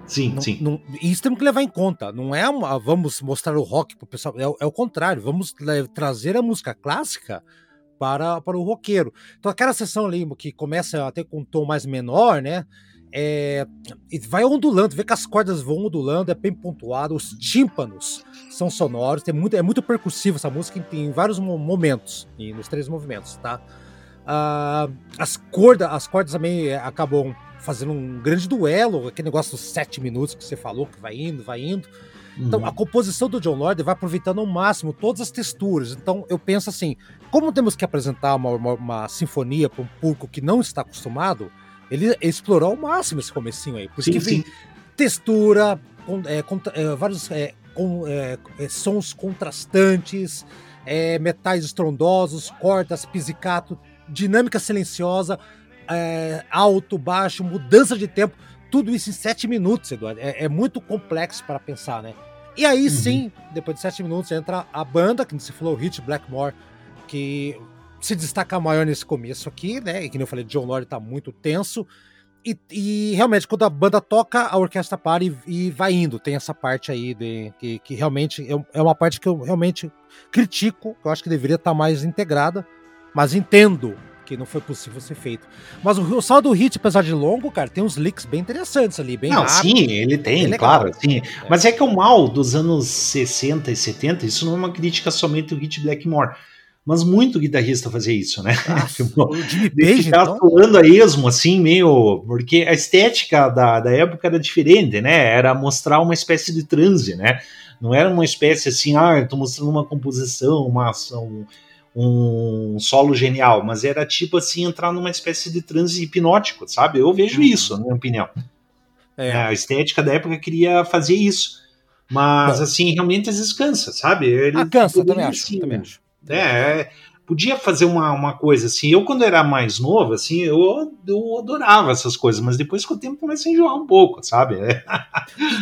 B: Sim, não, sim.
A: Não, isso temos que levar em conta. Não é uma, vamos mostrar o rock para o pessoal, é, é, o contrário. Vamos trazer a música clássica para, para o roqueiro. Então, aquela sessão ali que começa até com um tom mais menor, né? É, vai ondulando, vê que as cordas vão ondulando, é bem pontuado, os tímpanos são sonoros, tem muito, é muito percussivo essa música em, vários momentos, e nos três movimentos, tá? Ah, as, cordas, as cordas também é, acabam fazendo um grande duelo, aquele negócio dos sete minutos que você falou, que vai indo, vai indo. Então, a uhum. composição do John Lord vai aproveitando ao máximo todas as texturas. Então, eu penso assim: como temos que apresentar uma, uma, uma sinfonia para um público que não está acostumado, ele explorou ao máximo esse comecinho aí. Porque sim, sim. textura, com, é, com, é, vários é, com, é, é, sons contrastantes, é, metais estrondosos, cordas, pizzicato, dinâmica silenciosa, alto, baixo, mudança de tempo. Tudo isso em sete minutos, Eduardo. É, muito complexo para pensar, né? E aí uhum. sim, depois de sete minutos, entra a banda, que você falou, Hit Blackmore, que se destaca maior nesse começo aqui, né? E que nem eu falei, John Lord tá muito tenso. E, e, realmente, quando a banda toca, a orquestra para e, e vai indo. Tem essa parte aí de, que, que realmente é, é uma parte que eu realmente critico, que eu acho que deveria estar tá mais integrada, mas entendo que não foi possível ser feito. Mas o, o saldo do hit, apesar de longo, cara, tem uns leaks bem interessantes ali, bem
B: Não, rápido, sim, ele tem, claro, sim. É. Mas é que o mal dos anos 60 e 70, isso não é uma crítica somente ao hit Blackmore. Mas muito guitarrista fazia isso, né?
A: Nossa, o Jimmy Page,
B: ficar então? a esmo, assim, meio. Porque a estética da, da época era diferente, né? Era mostrar uma espécie de transe, né? Não era uma espécie assim, ah, eu tô mostrando uma composição, uma ação um solo genial, mas era tipo assim, entrar numa espécie de transe hipnótico, sabe? Eu vejo uhum. isso, na minha opinião. É. A estética da época queria fazer isso. Mas, Bom. assim, realmente às vezes cansa, sabe?
A: Ele ah, cansa, também acho, assim, também acho.
B: É, podia fazer uma, uma coisa assim. Eu, quando era mais novo, assim, eu, eu adorava essas coisas, mas depois com o tempo começa a enjoar um pouco, sabe?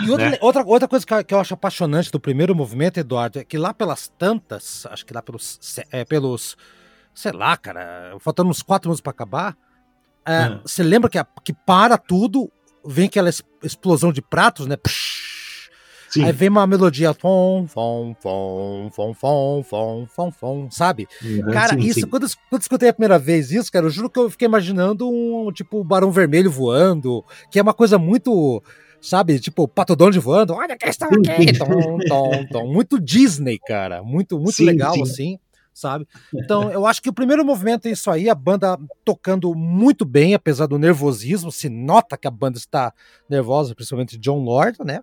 A: E outra, né? outra, outra coisa que eu acho apaixonante do primeiro movimento, Eduardo, é que lá pelas tantas, acho que lá pelos, é, pelos sei lá, cara, faltando uns quatro minutos para acabar, é, hum. você lembra que, a, que para tudo, vem aquela explosão de pratos, né? Psh, Sim. Aí vem uma melodia fom, fom, fom, fom, fom, fom, fom, fom, sabe? Uhum, cara, sim, isso, sim. Quando, quando escutei a primeira vez isso, cara, eu juro que eu fiquei imaginando um, tipo, Barão Vermelho voando, que é uma coisa muito sabe? Tipo, Pato Donald voando, olha que estão aqui, tom, tom, tom. muito Disney, cara, muito, muito sim, legal, sim. assim, sabe? Então, eu acho que o primeiro movimento é isso aí, a banda tocando muito bem, apesar do nervosismo, se nota que a banda está nervosa, principalmente John Lord, né?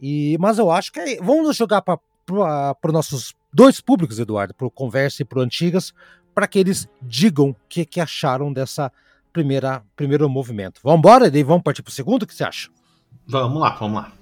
A: E, mas eu acho que é, vamos jogar para os nossos dois públicos, Eduardo, para o Conversa e para o Antigas, para que eles digam o que, que acharam dessa primeira primeiro movimento. Vamos embora, e vamos partir para o segundo? O que você acha?
B: Vamos lá, vamos lá.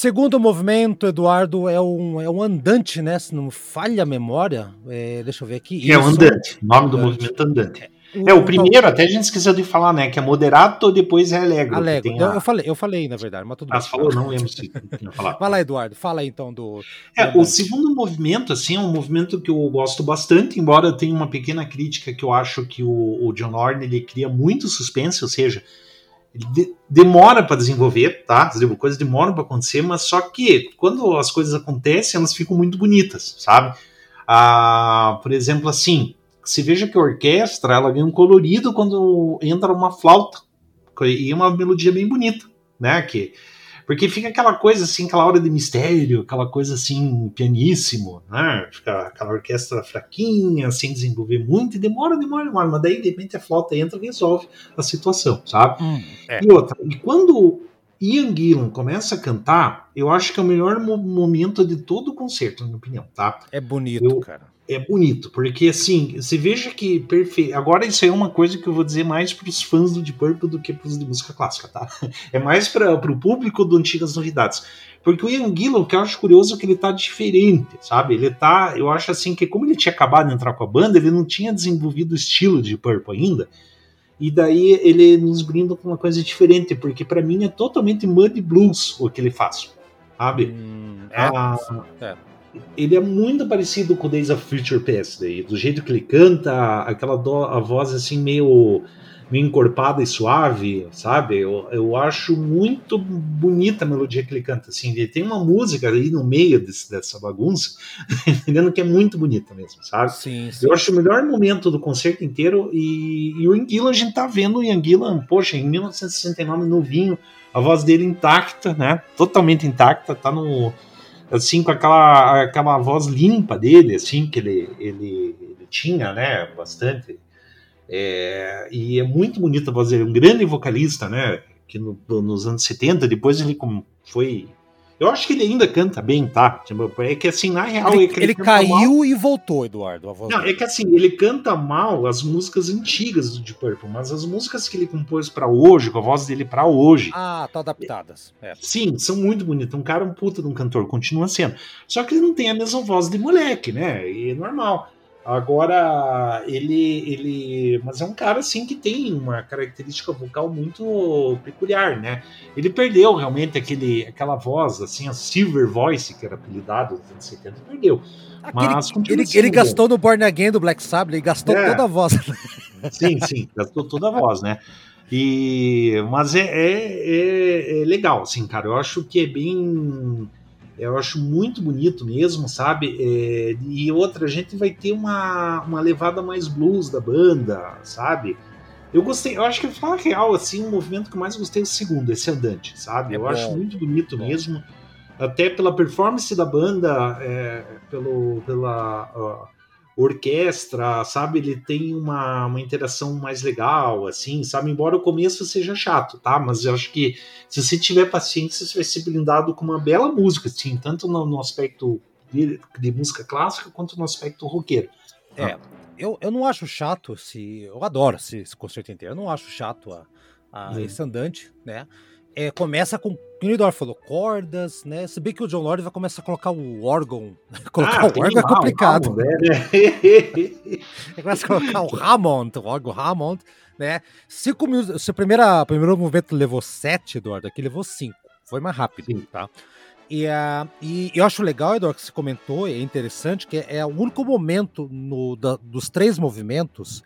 A: Segundo movimento, Eduardo, é um, é um andante, né? Se não falha a memória. É, deixa eu ver aqui.
B: É o andante. O nome do andante. movimento andante. É, o primeiro, até a gente esqueceu de falar, né? Que é moderato, depois é alegre.
A: Alegre. Eu, a... eu, falei, eu falei, na verdade, mas tudo
B: ah, bem. falou? Não lembro se
A: tinha falado. Vai lá, Eduardo, fala aí então do.
B: É, o segundo movimento, assim, é um movimento que eu gosto bastante, embora eu tenha uma pequena crítica que eu acho que o, o John Lorne ele cria muito suspense, ou seja, ele de, demora para desenvolver, tá? As coisas demoram para acontecer, mas só que quando as coisas acontecem, elas ficam muito bonitas, sabe? Ah, por exemplo, assim, se veja que a orquestra ela ganha um colorido quando entra uma flauta e uma melodia bem bonita, né? Que, porque fica aquela coisa assim, aquela hora de mistério, aquela coisa assim, pianíssimo, né? Fica aquela orquestra fraquinha, sem desenvolver muito, e demora, demora, demora, mas daí de repente a flauta entra e resolve a situação, sabe? Hum, é. E outra, e quando Ian Gillan começa a cantar, eu acho que é o melhor momento de todo o concerto, na minha opinião, tá?
A: É bonito,
B: eu,
A: cara
B: é bonito, porque assim, você veja que perfeito. Agora, isso aí é uma coisa que eu vou dizer mais para os fãs do Deep Purple do que para os de música clássica, tá? É mais para o público do Antigas Novidades. Porque o Ian Gillan, o que eu acho curioso é que ele tá diferente, sabe? Ele tá, eu acho assim que como ele tinha acabado de entrar com a banda, ele não tinha desenvolvido o estilo de Purple ainda. E daí ele nos brinda com uma coisa diferente, porque para mim é totalmente mud blues o que ele faz, sabe? Hum, é, ah, é ele é muito parecido com o Days of Future Past, daí, do jeito que ele canta, aquela do, a voz assim meio, meio encorpada e suave, sabe? Eu, eu acho muito bonita a melodia que ele canta, assim. Ele tem uma música aí no meio desse, dessa bagunça, entendendo que é muito bonita mesmo, sabe?
A: Sim, sim.
B: Eu acho o melhor momento do concerto inteiro e, e o Ian Gillan, a gente tá vendo o Ian Gillan, poxa, em 1969, novinho, a voz dele intacta, né? Totalmente intacta, tá no assim, com aquela, aquela voz limpa dele, assim, que ele, ele, ele tinha, né, bastante. É, e é muito bonita a voz dele, um grande vocalista, né, que no, nos anos 70, depois ele foi eu acho que ele ainda canta bem, tá? Tipo, é que assim, na real.
A: Ele,
B: é ele,
A: ele caiu mal. e voltou, Eduardo.
B: Não, é que assim, ele canta mal as músicas antigas do Deep Purple, mas as músicas que ele compôs para hoje, com a voz dele para hoje.
A: Ah, tá adaptadas.
B: É. Sim, são muito bonitas. Um cara, um puta de um cantor, continua sendo. Só que ele não tem a mesma voz de moleque, né? E é normal. Agora, ele, ele. Mas é um cara, assim, que tem uma característica vocal muito peculiar, né? Ele perdeu realmente aquele, aquela voz, assim, a Silver Voice, que era apelidado nos anos 70, perdeu.
A: Aquele, mas ele, ele gastou no Born Again do Black Sabbath, ele gastou é. toda a voz.
B: Sim, sim, gastou toda a voz, né? E, mas é, é, é, é legal, assim, cara. Eu acho que é bem eu acho muito bonito mesmo, sabe? É, e outra, a gente vai ter uma, uma levada mais blues da banda, sabe? Eu gostei, eu acho que falar real, assim, o movimento que eu mais gostei é o segundo, esse andante, sabe? É eu bom. acho muito bonito bom. mesmo, até pela performance da banda, é, pelo, pela. Uh, orquestra, sabe? Ele tem uma, uma interação mais legal, assim, sabe? Embora o começo seja chato, tá? Mas eu acho que se você tiver paciência, você vai ser blindado com uma bela música, assim, tanto no, no aspecto de, de, música clássica quanto no aspecto roqueiro.
A: É, eu, eu não acho chato se. Eu adoro esse, esse concerto inteiro, eu não acho chato a, a esse andante, né? é, começa com, Eduardo falou, cordas, né? Se bem que o John Lord vai começar a colocar o órgão. colocar ah, o órgão é complicado. Né? Ele começa a colocar o Hammond, o órgão Hammond, né? Cinco minutos. Se o primeiro, primeiro movimento levou sete, Eduardo, aqui levou cinco. Foi mais rápido, Sim. tá? E, uh, e eu acho legal, Eduardo, que você comentou, é interessante, que é, é o único momento no, da, dos três movimentos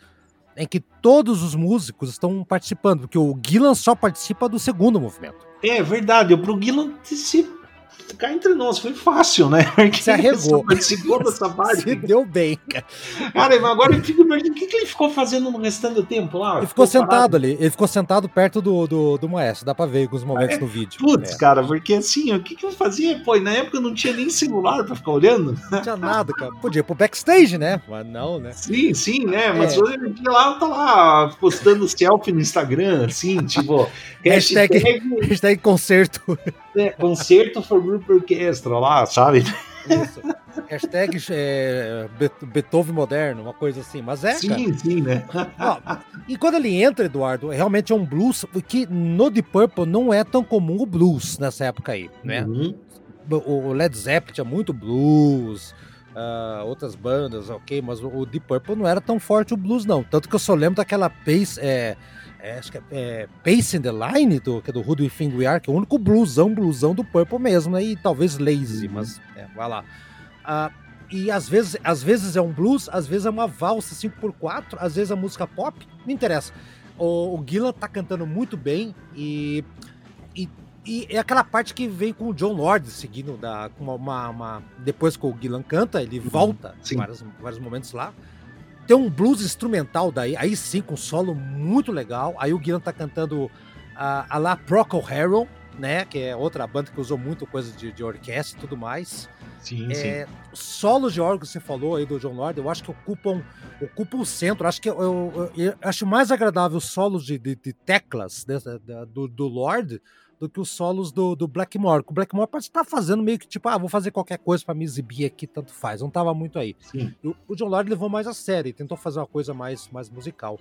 A: em que todos os músicos estão participando, porque o Gillan só participa do segundo movimento.
B: É verdade, pro Gillan se cá entre nós, foi fácil, né?
A: Porque se arregou.
B: Participou dessa parte.
A: se deu bem, cara.
B: Cara, agora eu fico imaginando o que, que ele ficou fazendo no restante do tempo lá?
A: Ele ficou, ficou sentado parado. ali, ele ficou sentado perto do, do, do maestro, dá pra ver alguns momentos é, no vídeo.
B: Putz, é. cara, porque assim, o que, que eu fazia? Pô, na época não tinha nem celular pra ficar olhando.
A: Não tinha nada, cara. Podia ir pro backstage, né? Mas não, né?
B: Sim, sim, né? Mas é. hoje em dia lá tá lá postando selfie no Instagram, assim, tipo.
A: hashtag, hashtag concerto.
B: É, concerto for Group Orchestra lá, sabe?
A: Isso. Hashtag é, Beethoven moderno, uma coisa assim. Mas é,
B: Sim, cara. sim, né?
A: Ó, E quando ele entra, Eduardo, realmente é um blues que no Deep Purple não é tão comum o blues nessa época aí, né? Uhum. O Led Zeppelin tinha muito blues, uh, outras bandas, ok, mas o Deep Purple não era tão forte o blues, não. Tanto que eu só lembro daquela Pace, é, é, acho que é, é Pace in the Line, do, que é do We Are, que é o único bluesão, bluesão do Purple mesmo, né? E talvez Lazy, uhum. mas é, vai lá. Uh, e às vezes, às vezes é um blues, às vezes é uma valsa 5x4, às vezes é música pop, não interessa. O, o Gillan tá cantando muito bem e, e, e, é aquela parte que vem com o John Lord seguindo da, uma, uma, uma depois que o Gillan canta, ele uhum. volta em vários, vários momentos lá. Tem um blues instrumental daí, aí sim, com solo muito legal. Aí o Gillan tá cantando a, a La Procol Harum, né? Que é outra banda que usou muito coisa de, de orquestra e tudo mais.
B: Sim, é, sim.
A: Solos de órgão você falou aí do John Lord, eu acho que ocupam, ocupam o centro. Acho que eu, eu, eu acho mais agradável os solos de, de, de teclas né, do, do Lord do que os solos do, do Blackmore. O Blackmore parece estar tá fazendo meio que tipo, ah, vou fazer qualquer coisa para me exibir aqui, tanto faz. Não tava muito aí. O, o, John Lord levou mais a sério, tentou fazer uma coisa mais, mais musical.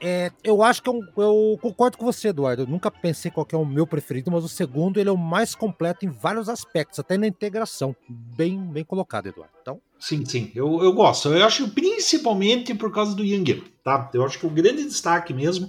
A: É, eu acho que eu, é eu, concordo com você, Eduardo. Eu nunca pensei qual é o meu preferido, mas o segundo ele é o mais completo em vários aspectos, até na integração. Bem, bem colocado, Eduardo. Então,
B: sim, sim, eu, eu gosto. Eu acho principalmente por causa do Young tá? Eu acho que o grande destaque mesmo,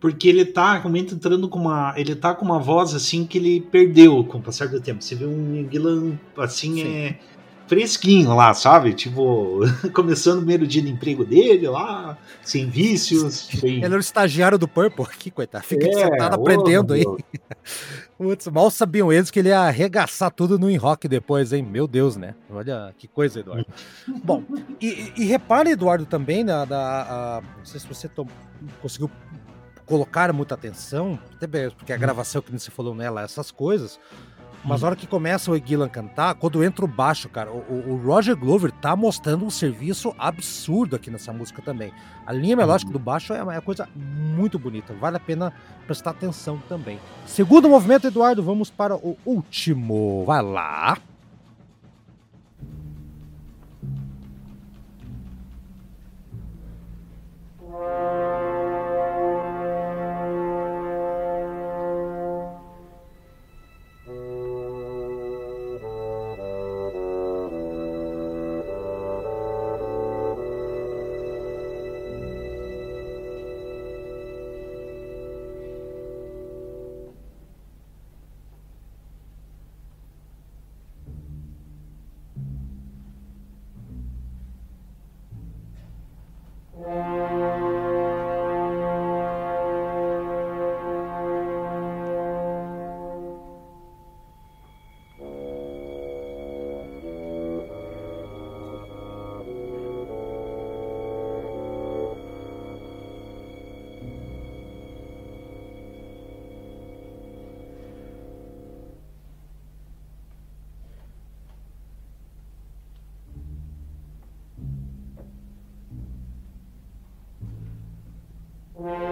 B: porque ele tá realmente entrando com uma, ele tá com uma voz assim que ele perdeu com o passar do tempo. Você vê um Young assim sim. é fresquinho lá, sabe? Tipo, começando o primeiro dia de emprego dele lá, sem vícios.
A: Ele era o estagiário do Purple aqui, coitado. Fica é, sentado aprendendo aí. Putz, mal sabiam eles que ele ia arregaçar tudo no rock depois, hein? Meu Deus, né? Olha que coisa, Eduardo. Bom, e, e repare, Eduardo, também, né, da, a, não sei se você tom, conseguiu colocar muita atenção, até mesmo porque a uhum. gravação que você falou nela, essas coisas. Mas uhum. na hora que começa o Gillan cantar, quando entra o baixo, cara, o, o, Roger Glover tá mostrando um serviço absurdo aqui nessa música também. A linha uhum. melódica do baixo é, é uma coisa muito bonita, vale a pena prestar atenção também. Segundo movimento, Eduardo, vamos para o último. Vai lá. Música Mm-hmm.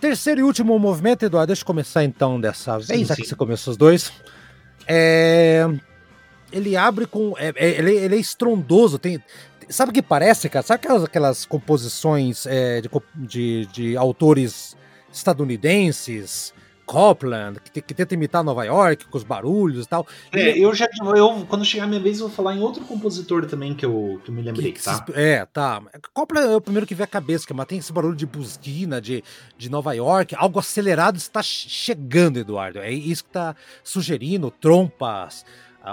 A: Terceiro e último movimento, Eduardo, deixa eu começar então dessa vez, sim, já sim. que você começou os dois. É... Ele abre com. É, é, ele, ele, é estrondoso, tem. Sabe o que parece, cara? Sabe aquelas, aquelas composições é, de, de, de autores estadunidenses, Copland, que, que, tenta imitar Nova York com os barulhos e tal.
B: É, eu já. Eu, quando chegar a minha vez, eu vou falar em outro compositor também que eu, que eu me lembrei, que, tá?
A: É, tá. Copland é o primeiro que vê a cabeça, mas tem esse barulho de busquina, de, de Nova York. Algo acelerado está chegando, Eduardo. É isso que está sugerindo, trompas.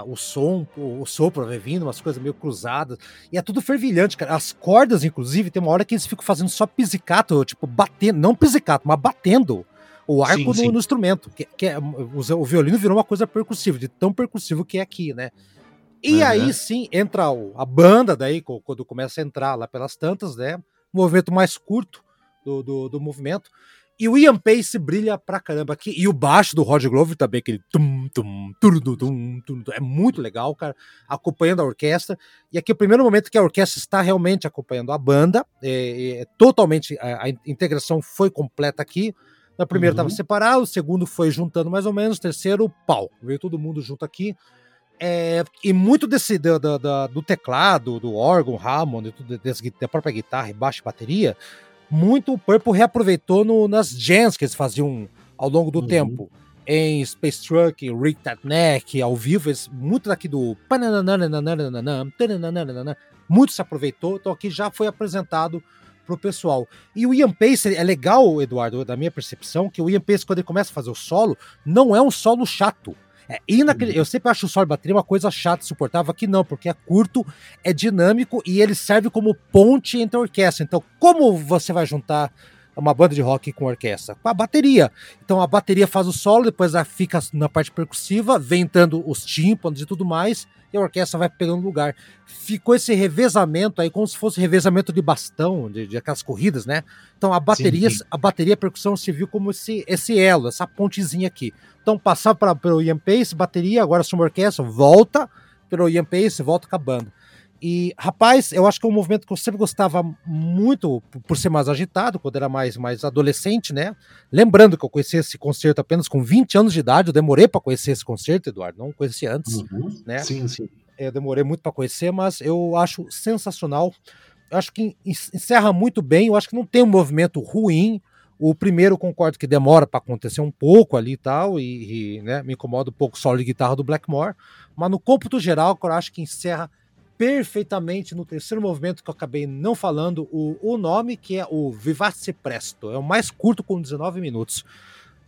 A: o som, o, o sopro vai vindo, umas coisas meio cruzadas. E é tudo fervilhante, cara. As cordas, inclusive, tem uma hora que eles ficam fazendo só pisicato, tipo, batendo, não pisicato, mas batendo o arco sim, no, sim. no, instrumento. Que, que é, o, o, violino virou uma coisa percussiva, de tão percussivo que é aqui, né? E uhum. aí sim entra o, a banda, daí, quando começa a entrar lá pelas tantas, né? movimento mais curto do, do, do movimento. E o Ian Pace brilha pra caramba aqui. E o baixo do Roger Glover também, aquele tum, tum, tum, tum, tum, tum, é muito legal, cara, acompanhando a orquestra. E aqui é o primeiro momento que a orquestra está realmente acompanhando a banda. É, é totalmente, a, a, integração foi completa aqui. Na primeira estava uhum. separado, o segundo foi juntando mais ou menos, o terceiro, pau. Veio todo mundo junto aqui. É, e muito desse do, do, do, teclado, do órgão, Hammond, desse, da própria guitarra, baixo e bateria, muito o Purple reaproveitou no, nas jams que eles faziam ao longo do uhum. tempo. Em Space Truck, Rick That Neck, ao vivo, eles, muito daqui do. Muito se aproveitou, então aqui já foi apresentado pro pessoal. E o Ian Pace é legal, Eduardo, da minha percepção, que o Ian Pace, quando ele começa a fazer o solo, não é um solo chato. É inaquele... Uhum. Eu sempre acho o solo de bateria uma coisa chata, insuportável. Aqui não, porque é curto, é dinâmico e ele serve como ponte entre a orquestra. Então, como você vai juntar uma banda de rock com orquestra? Com a bateria. Então a bateria faz o solo, depois ela fica na parte percussiva, vem entrando os tímpanos e tudo mais, e a orquestra vai pegando lugar. Ficou esse revezamento aí, como se fosse revezamento de bastão, de, de aquelas corridas, né? Então a bateria, sim, sim. a bateria a percussão se viu como esse, esse elo, essa pontezinha aqui. Então passar para o Ian Pace, bateria, agora uma orquestra, volta pelo Ian Pace, volta com a banda. E, rapaz, eu acho que é um movimento que eu sempre gostava muito por ser mais agitado, quando era mais, mais adolescente, né? Lembrando que eu conheci esse concerto apenas com 20 anos de idade, eu demorei para conhecer esse concerto, Eduardo, não conheci antes, uhum. né?
B: Sim, sim.
A: Eu demorei muito para conhecer, mas eu acho sensacional. Eu acho que encerra muito bem, eu acho que não tem um movimento ruim. O primeiro concordo que demora para acontecer um pouco ali e tal, e, e né, me incomoda um pouco o solo de guitarra do Blackmore, mas no cômputo geral, eu acho que encerra perfeitamente no terceiro movimento que eu acabei não falando o, o nome, que é o Vivace Presto. É o mais curto com 19 minutos.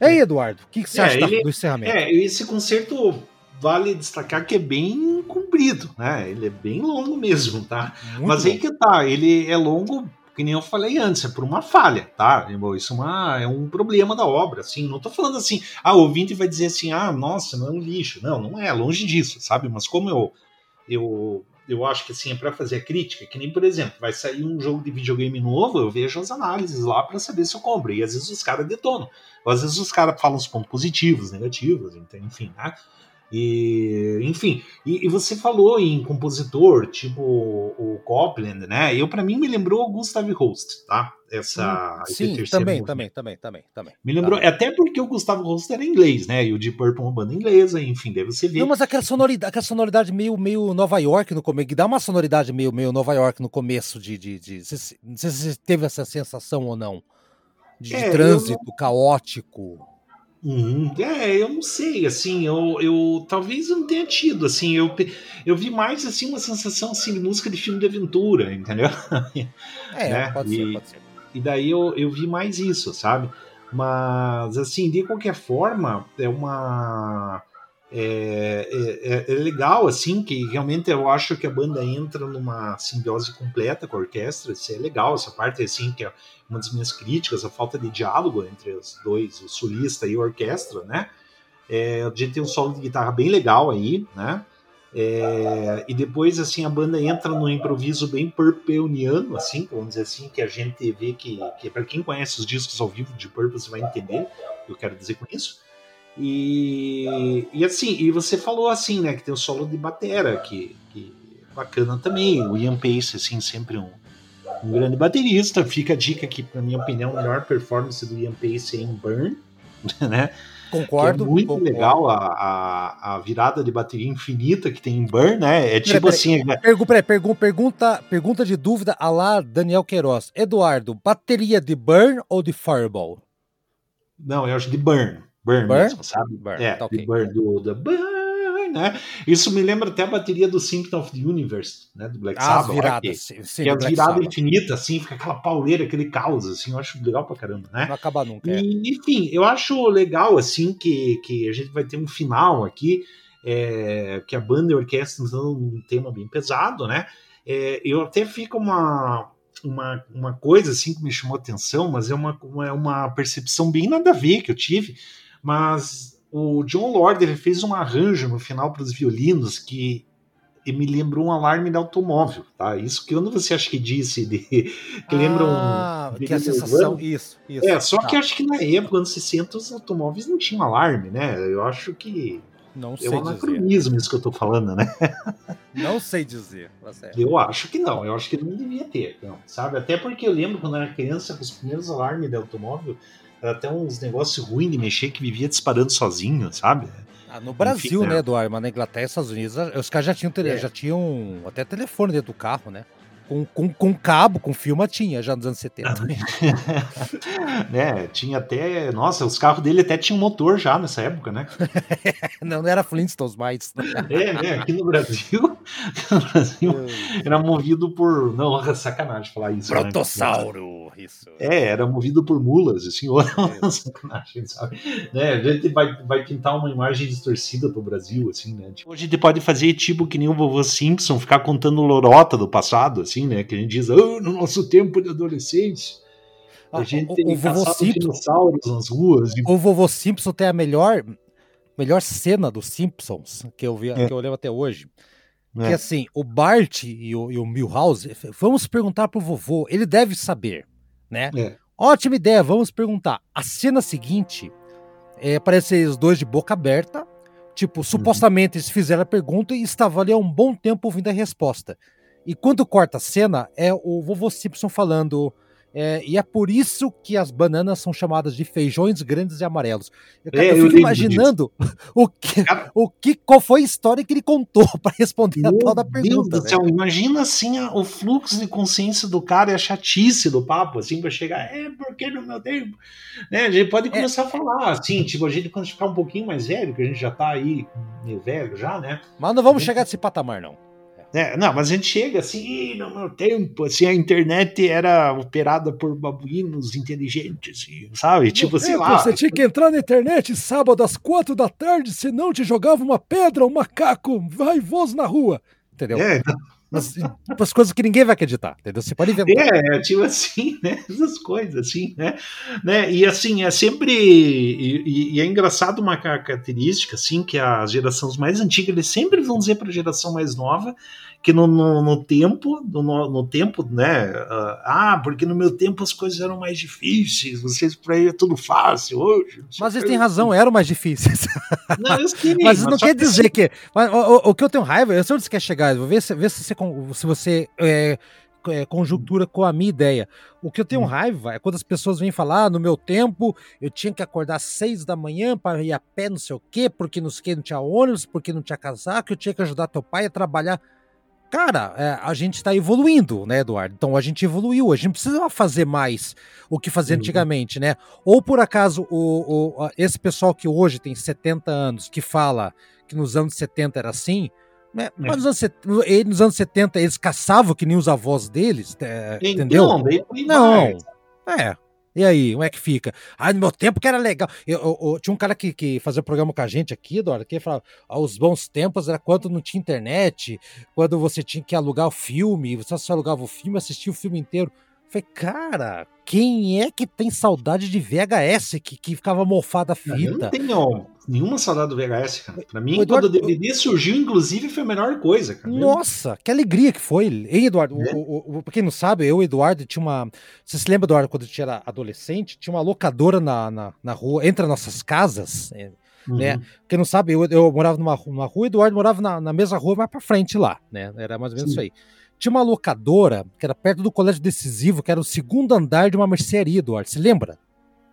A: Ei, Eduardo, o que, que, você é, acha ele, do encerramento?
B: É, esse concerto vale destacar que é bem comprido, né? Ele é bem longo mesmo, tá? Muito Mas aí que tá, ele é longo, que nem eu falei antes, é por uma falha, tá? Isso é, uma, é um problema da obra, assim, não tô falando assim, ah, o ouvinte vai dizer assim, ah, nossa, não é um lixo. Não, não é, longe disso, sabe? Mas como eu, eu eu acho que assim é para fazer a crítica, que nem por exemplo, vai sair um jogo de videogame novo, eu vejo as análises lá para saber se eu compro. E às vezes os caras detonam. Ou às vezes os caras falam os pontos positivos, negativos, enfim, né? E, enfim, e, e, você falou em compositor, tipo o Copland, né? Eu para mim me lembrou o Gustav Holst, tá?
A: Essa sim, também, também, também, também, também.
B: Me lembrou, tá. até porque o Gustavo Holst era inglês, né? E o Deep Purple é uma banda inglesa, enfim, deve você ver.
A: Não, mas aquela sonoridade, aquela sonoridade meio, meio Nova York no começo, dá uma sonoridade meio, meio Nova York no começo de, de, de, de não sei se você teve essa sensação ou não, de, é, de trânsito não... caótico.
B: Uhum. É, eu não sei, assim, eu, eu talvez eu não tenha tido, assim, eu, eu vi mais, assim, uma sensação, assim, de música de filme de aventura, entendeu?
A: É, né? pode e, ser, pode ser.
B: E daí eu, eu vi mais isso, sabe? Mas, assim, de qualquer forma, é uma... É, é, é, é, legal, assim, que realmente eu acho que a banda entra numa simbiose completa com a orquestra, isso é legal, essa parte, assim, que é uma das minhas críticas, a falta de diálogo entre os dois, o solista e a orquestra, né? É, a gente tem um solo de guitarra bem legal aí, né? É, e depois, assim, a banda entra no improviso bem purpleoniano, assim, vamos dizer assim, que a gente vê que, que para quem conhece os discos ao vivo de Purple, você vai entender o que eu quero dizer com isso. E, e assim, e você falou assim, né, que tem o solo de batera, que, que é bacana também. O Ian Pace, assim, sempre um, um grande baterista. Fica a dica que, na minha opinião, a melhor performance do Ian Pace é em Burn, né?
A: Concordo.
B: Que é muito
A: concordo.
B: legal a, a, a, virada de bateria infinita que tem em Burn, né? É tipo pera, assim.
A: Pera, pergu, pera, pergu, pergunta, pergunta de dúvida a lá Daniel Queiroz. Eduardo, bateria de Burn ou de Fireball?
B: Não, eu acho de Burn. Burn,
A: burn?
B: Mesmo, sabe?
A: Burn,
B: é,
A: tá okay.
B: Burn, do, do Burn, né? Isso me lembra até a bateria do Symphony of the Universe, né? Do Black Sabbath.
A: As viradas,
B: que,
A: sim, sim,
B: que é a virada infinita, assim, fica aquela pauleira, aquele caos, assim, eu acho legal pra caramba, né?
A: Não acaba nunca.
B: E,
A: é.
B: Enfim, eu acho legal, assim, que, que a gente vai ter um final aqui, é, que a banda e a orquestra usando um tema bem pesado, né? É, eu até fica uma, uma, uma coisa, assim, que me chamou atenção, mas é uma, uma, uma percepção bem nada a ver que eu tive, mas o John Lord ele fez um arranjo no final para os violinos que me lembrou um alarme de automóvel, tá? Isso que quando você acha que disse de, que
A: ah,
B: lembra um
A: que a sensação, isso, isso.
B: É, só
A: tá.
B: que acho que na época, anos 60, os automóveis não tinham alarme, né? Eu acho que
A: não
B: é
A: sei
B: um anacronismo isso que eu tô falando, né?
A: Não sei dizer. Tá
B: Eu acho que não, eu acho que não devia ter, não, sabe? Até porque eu lembro quando eu era criança, com os primeiros alarmes de automóvel, era até uns negócios ruins de mexer que vivia disparando sozinho, sabe?
A: Ah, no Brasil, Enfim, né, Eduardo? Mas na Inglaterra e Estados Unidos, os caras já tinham, é. já tinham até telefone dentro do carro, né? Com, com, com cabo, com filma tinha já nos anos 70.
B: né, tinha até. Nossa, os carros dele até tinham motor já nessa época, né?
A: não, não era Flintstones mais.
B: é, né? Aqui no Brasil, no Brasil era movido por. Não, sacanagem falar isso.
A: Protossauro,
B: né?
A: isso.
B: É, era movido por mulas, assim, ou é. sacanagem, sabe? Né, a gente vai, vai pintar uma imagem distorcida pro Brasil, assim, né? Tipo, hoje a gente pode fazer tipo que nem o vovô Simpson, ficar contando lorota do passado, assim, né? Que a gente diz, oh, no nosso tempo de adolescência. A
A: Ah,
B: gente
A: o-
B: tem
A: o vovô Simpson-
B: dinossauros nas ruas. E...
A: O vovô Simpson tem a melhor, melhor cena dos Simpsons que eu, vi,
B: É.
A: que eu lembro até hoje. Que
B: É.
A: assim, o Bart e o, e o Milhouse, vamos perguntar pro vovô, ele deve saber, né?
B: É.
A: Ótima ideia, vamos perguntar. A cena seguinte é, parece eles dois de boca aberta.
B: Uhum.
A: Tipo, supostamente eles fizeram a pergunta e estavam ali há um bom tempo ouvindo a resposta. E quando corta a cena, é o vovô Simpson falando. é, e é por isso que as bananas são chamadas de feijões grandes e amarelos. Eu, cara,
B: É,
A: eu fico imaginando o que, o que, qual foi a história que ele contou para responder a
B: Meu
A: tal da
B: Deus
A: pergunta.
B: do
A: né?
B: céu, imagina assim a- o fluxo de consciência do cara e a chatice do papo, assim, pra chegar, é porque no meu tempo. Né, a gente pode começar a falar, assim, tipo, a gente quando ficar um pouquinho mais velho, que a gente já tá aí meio velho já, né?
A: Mas não vamos chegar nesse patamar, não.
B: É, não, mas a gente chega assim, "Ih, no meu tempo, assim, a internet era operada por babuínos inteligentes, sabe? Tipo, sei lá.
A: Você tinha que entrar na internet sábado às quatro da tarde, senão te jogava uma pedra, um macaco raivoso na rua. Entendeu?
B: É,
A: As, as coisas que ninguém vai acreditar, entendeu? Você pode inventar.
B: É, tipo assim, né? Essas coisas, assim, né? né? E assim, é sempre. E- e é engraçado uma característica, assim, que as gerações mais antigas, eles sempre vão dizer para a geração mais nova que no, no, no tempo, no, no tempo, né? ah, Ah, porque no meu tempo as coisas eram mais difíceis, vocês para aí é tudo fácil hoje.
A: Mas eles têm razão, eram mais difíceis.
B: Não, eu sei,
A: Mas isso não quer
B: que assim,
A: dizer que. Mas, o, o- que eu tenho raiva, eu sei onde você quer chegar, vou ver se, ver se você, se você é, é, conjuntura com a minha ideia. O que eu tenho
B: Hum.
A: raiva é quando as pessoas vêm falar, ah, no meu tempo eu tinha que acordar às seis da manhã para ir a pé, não sei o quê, porque não sei o quê, não tinha ônibus, porque não tinha casaco, eu tinha que ajudar teu pai a trabalhar. Cara, é, a gente está evoluindo, né, Eduardo? Então a gente evoluiu, a gente não precisa fazer mais o que fazia
B: Uhum.
A: antigamente, né? Ou por acaso o, o- esse pessoal que hoje tem 70 anos, que fala que nos anos 70 era assim, né? mas nos anos, set- ele- nos anos 70 eles caçavam que nem os avós deles, é,
B: Então,
A: entendeu? Não,
B: vai.
A: é. E aí, como é que fica? Ah, no meu tempo que era legal. Eu, eu- eu- tinha um cara que, que fazia programa com a gente aqui, Eduardo, que falava: ah, os bons tempos era quando não tinha internet, quando você tinha que alugar o filme, você só alugava o filme, assistia o filme inteiro. Eu Falei, cara, quem é que tem saudade de VHS que, que ficava mofada a
B: Eu não
A: fita?
B: tenho nenhuma saudade do VHS, cara. Pra mim,
A: O Eduardo-
B: quando o DVD surgiu, inclusive, foi a melhor coisa, cara.
A: Nossa, que alegria que foi, hein, Eduardo?
B: É.
A: O, o, o- pra quem não sabe, eu e o Eduardo tinha uma. Você se lembra, Eduardo, quando a gente era adolescente? Tinha uma locadora na, na, na rua, entre as nossas casas. é,
B: Uhum.
A: né? Quem não sabe, eu, eu morava numa, numa rua e o Eduardo morava na, na mesma rua, mais pra frente lá, né? Era mais ou menos
B: Sim.
A: isso aí. tinha uma locadora que era perto do colégio decisivo, que era o segundo andar de uma mercearia, Eduardo. Você lembra?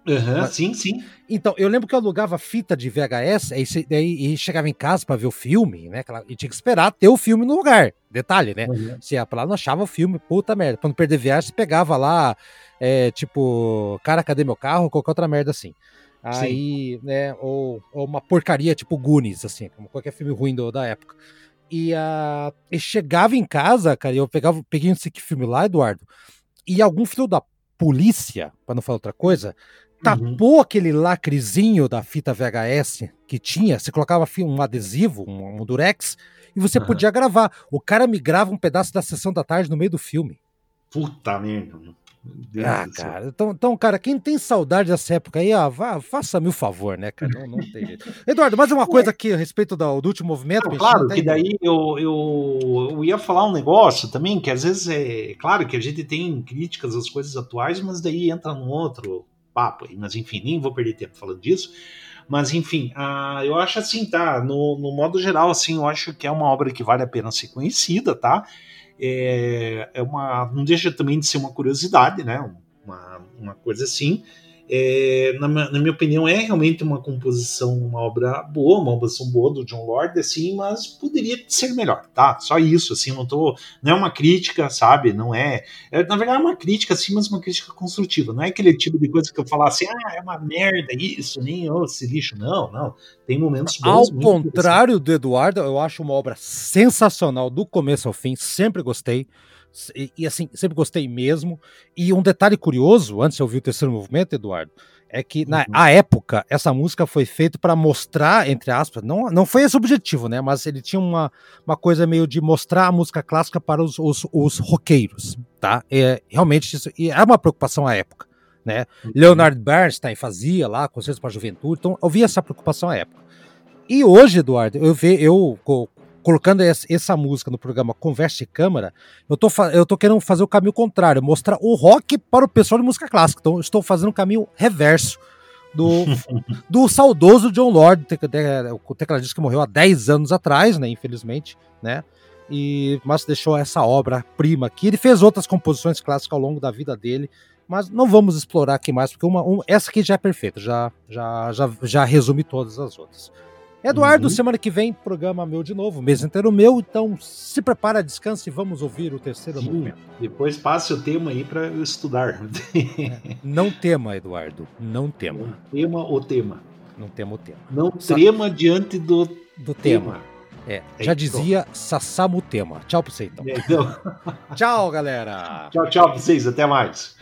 B: Uhum, Mas, sim, sim.
A: Então, eu lembro que eu alugava fita de VHS aí, aí, e chegava em casa para ver o filme, né? E tinha que esperar ter o filme no lugar. Detalhe, né? Uhum. Se ia pra lá, não achava o filme, puta merda. Quando perder viagem, você pegava lá, é, tipo, cara, cadê meu carro? Qualquer outra merda assim. Aí, Sim. né, ou, ou, uma porcaria tipo Goonies, assim, como qualquer filme ruim do, da época. E, uh, e chegava em casa, cara, e eu pegava, peguei esse filme lá, Eduardo, e algum filho da polícia, para não falar outra coisa, tapou uhum. aquele lacrezinho da fita VHS que tinha, você colocava um adesivo, um, um durex, e você uhum. podia gravar. O cara me grava um pedaço da sessão da tarde no meio do filme.
B: Puta merda.
A: Deus ah, cara. Então, então, cara, quem tem saudade dessa época aí, ah, faça-me o favor, né, cara? Não, não tem jeito. Eduardo, mais uma coisa aqui a respeito do, do último movimento.
B: Não, claro, que daí eu, eu, eu ia falar um negócio também, que às vezes é. Claro que a gente tem críticas às coisas atuais, mas daí entra num outro papo. Mas enfim, nem vou perder tempo falando disso. Mas enfim, uh, eu acho assim, tá? No, no modo geral, assim, eu acho que é uma obra que vale a pena ser conhecida, tá? é, é uma, não deixa também de ser uma curiosidade, né? Uma, uma coisa assim é, na, na, minha opinião, é realmente uma composição, uma obra boa, uma composição boa do John Lord, assim, mas poderia ser melhor, tá? Só isso, assim, não tô. Não é uma crítica, sabe? Não é. é na verdade, é uma crítica, sim, mas uma crítica construtiva. Não é aquele tipo de coisa que eu falar assim, ah, é uma merda isso, nem oh, esse lixo. Não, não. Tem momentos
A: bons. Ao contrário do Eduardo, eu acho uma obra sensacional do começo ao fim, sempre gostei. E, e, assim, sempre gostei mesmo. E um detalhe curioso, antes de ouvir o terceiro movimento, Eduardo, é que na uhum. época essa música foi feita para mostrar, entre aspas, não, não foi esse o objetivo, né? Mas ele tinha uma, uma coisa meio de mostrar a música clássica para os, os, os roqueiros, tá? É, realmente isso e é uma preocupação à época, né? Uhum. Leonard Bernstein fazia lá concertos para a juventude, então eu via essa preocupação à época. E hoje, Eduardo, eu, ve, eu colocando essa música no programa Conversa de Câmara, eu tô, eu tô querendo fazer o caminho contrário, mostrar o rock para o pessoal de música clássica. Então, estou fazendo o caminho reverso do, do saudoso John Lord, o tecladista que morreu há 10 anos atrás, né, infelizmente, né? E, mas deixou essa obra-prima aqui. Ele fez outras composições clássicas ao longo da vida dele, mas não vamos explorar aqui mais, porque uma, um, essa aqui já é perfeita, já, já, já, já resume todas as outras. Eduardo, uhum. semana que vem, programa meu de novo, mês inteiro meu, então se prepara, descanse e vamos ouvir o terceiro Sim, movimento.
B: Depois passe o tema aí para eu estudar.
A: É, não tema, Eduardo, não tema. Não
B: tema o tema.
A: Não tema o tema.
B: Não Sa trema diante do,
A: do tema. tema. É, já dizia Sassamu Tema. Tchau pra você então. É, então. tchau, galera.
B: Tchau, tchau pra vocês. Até mais.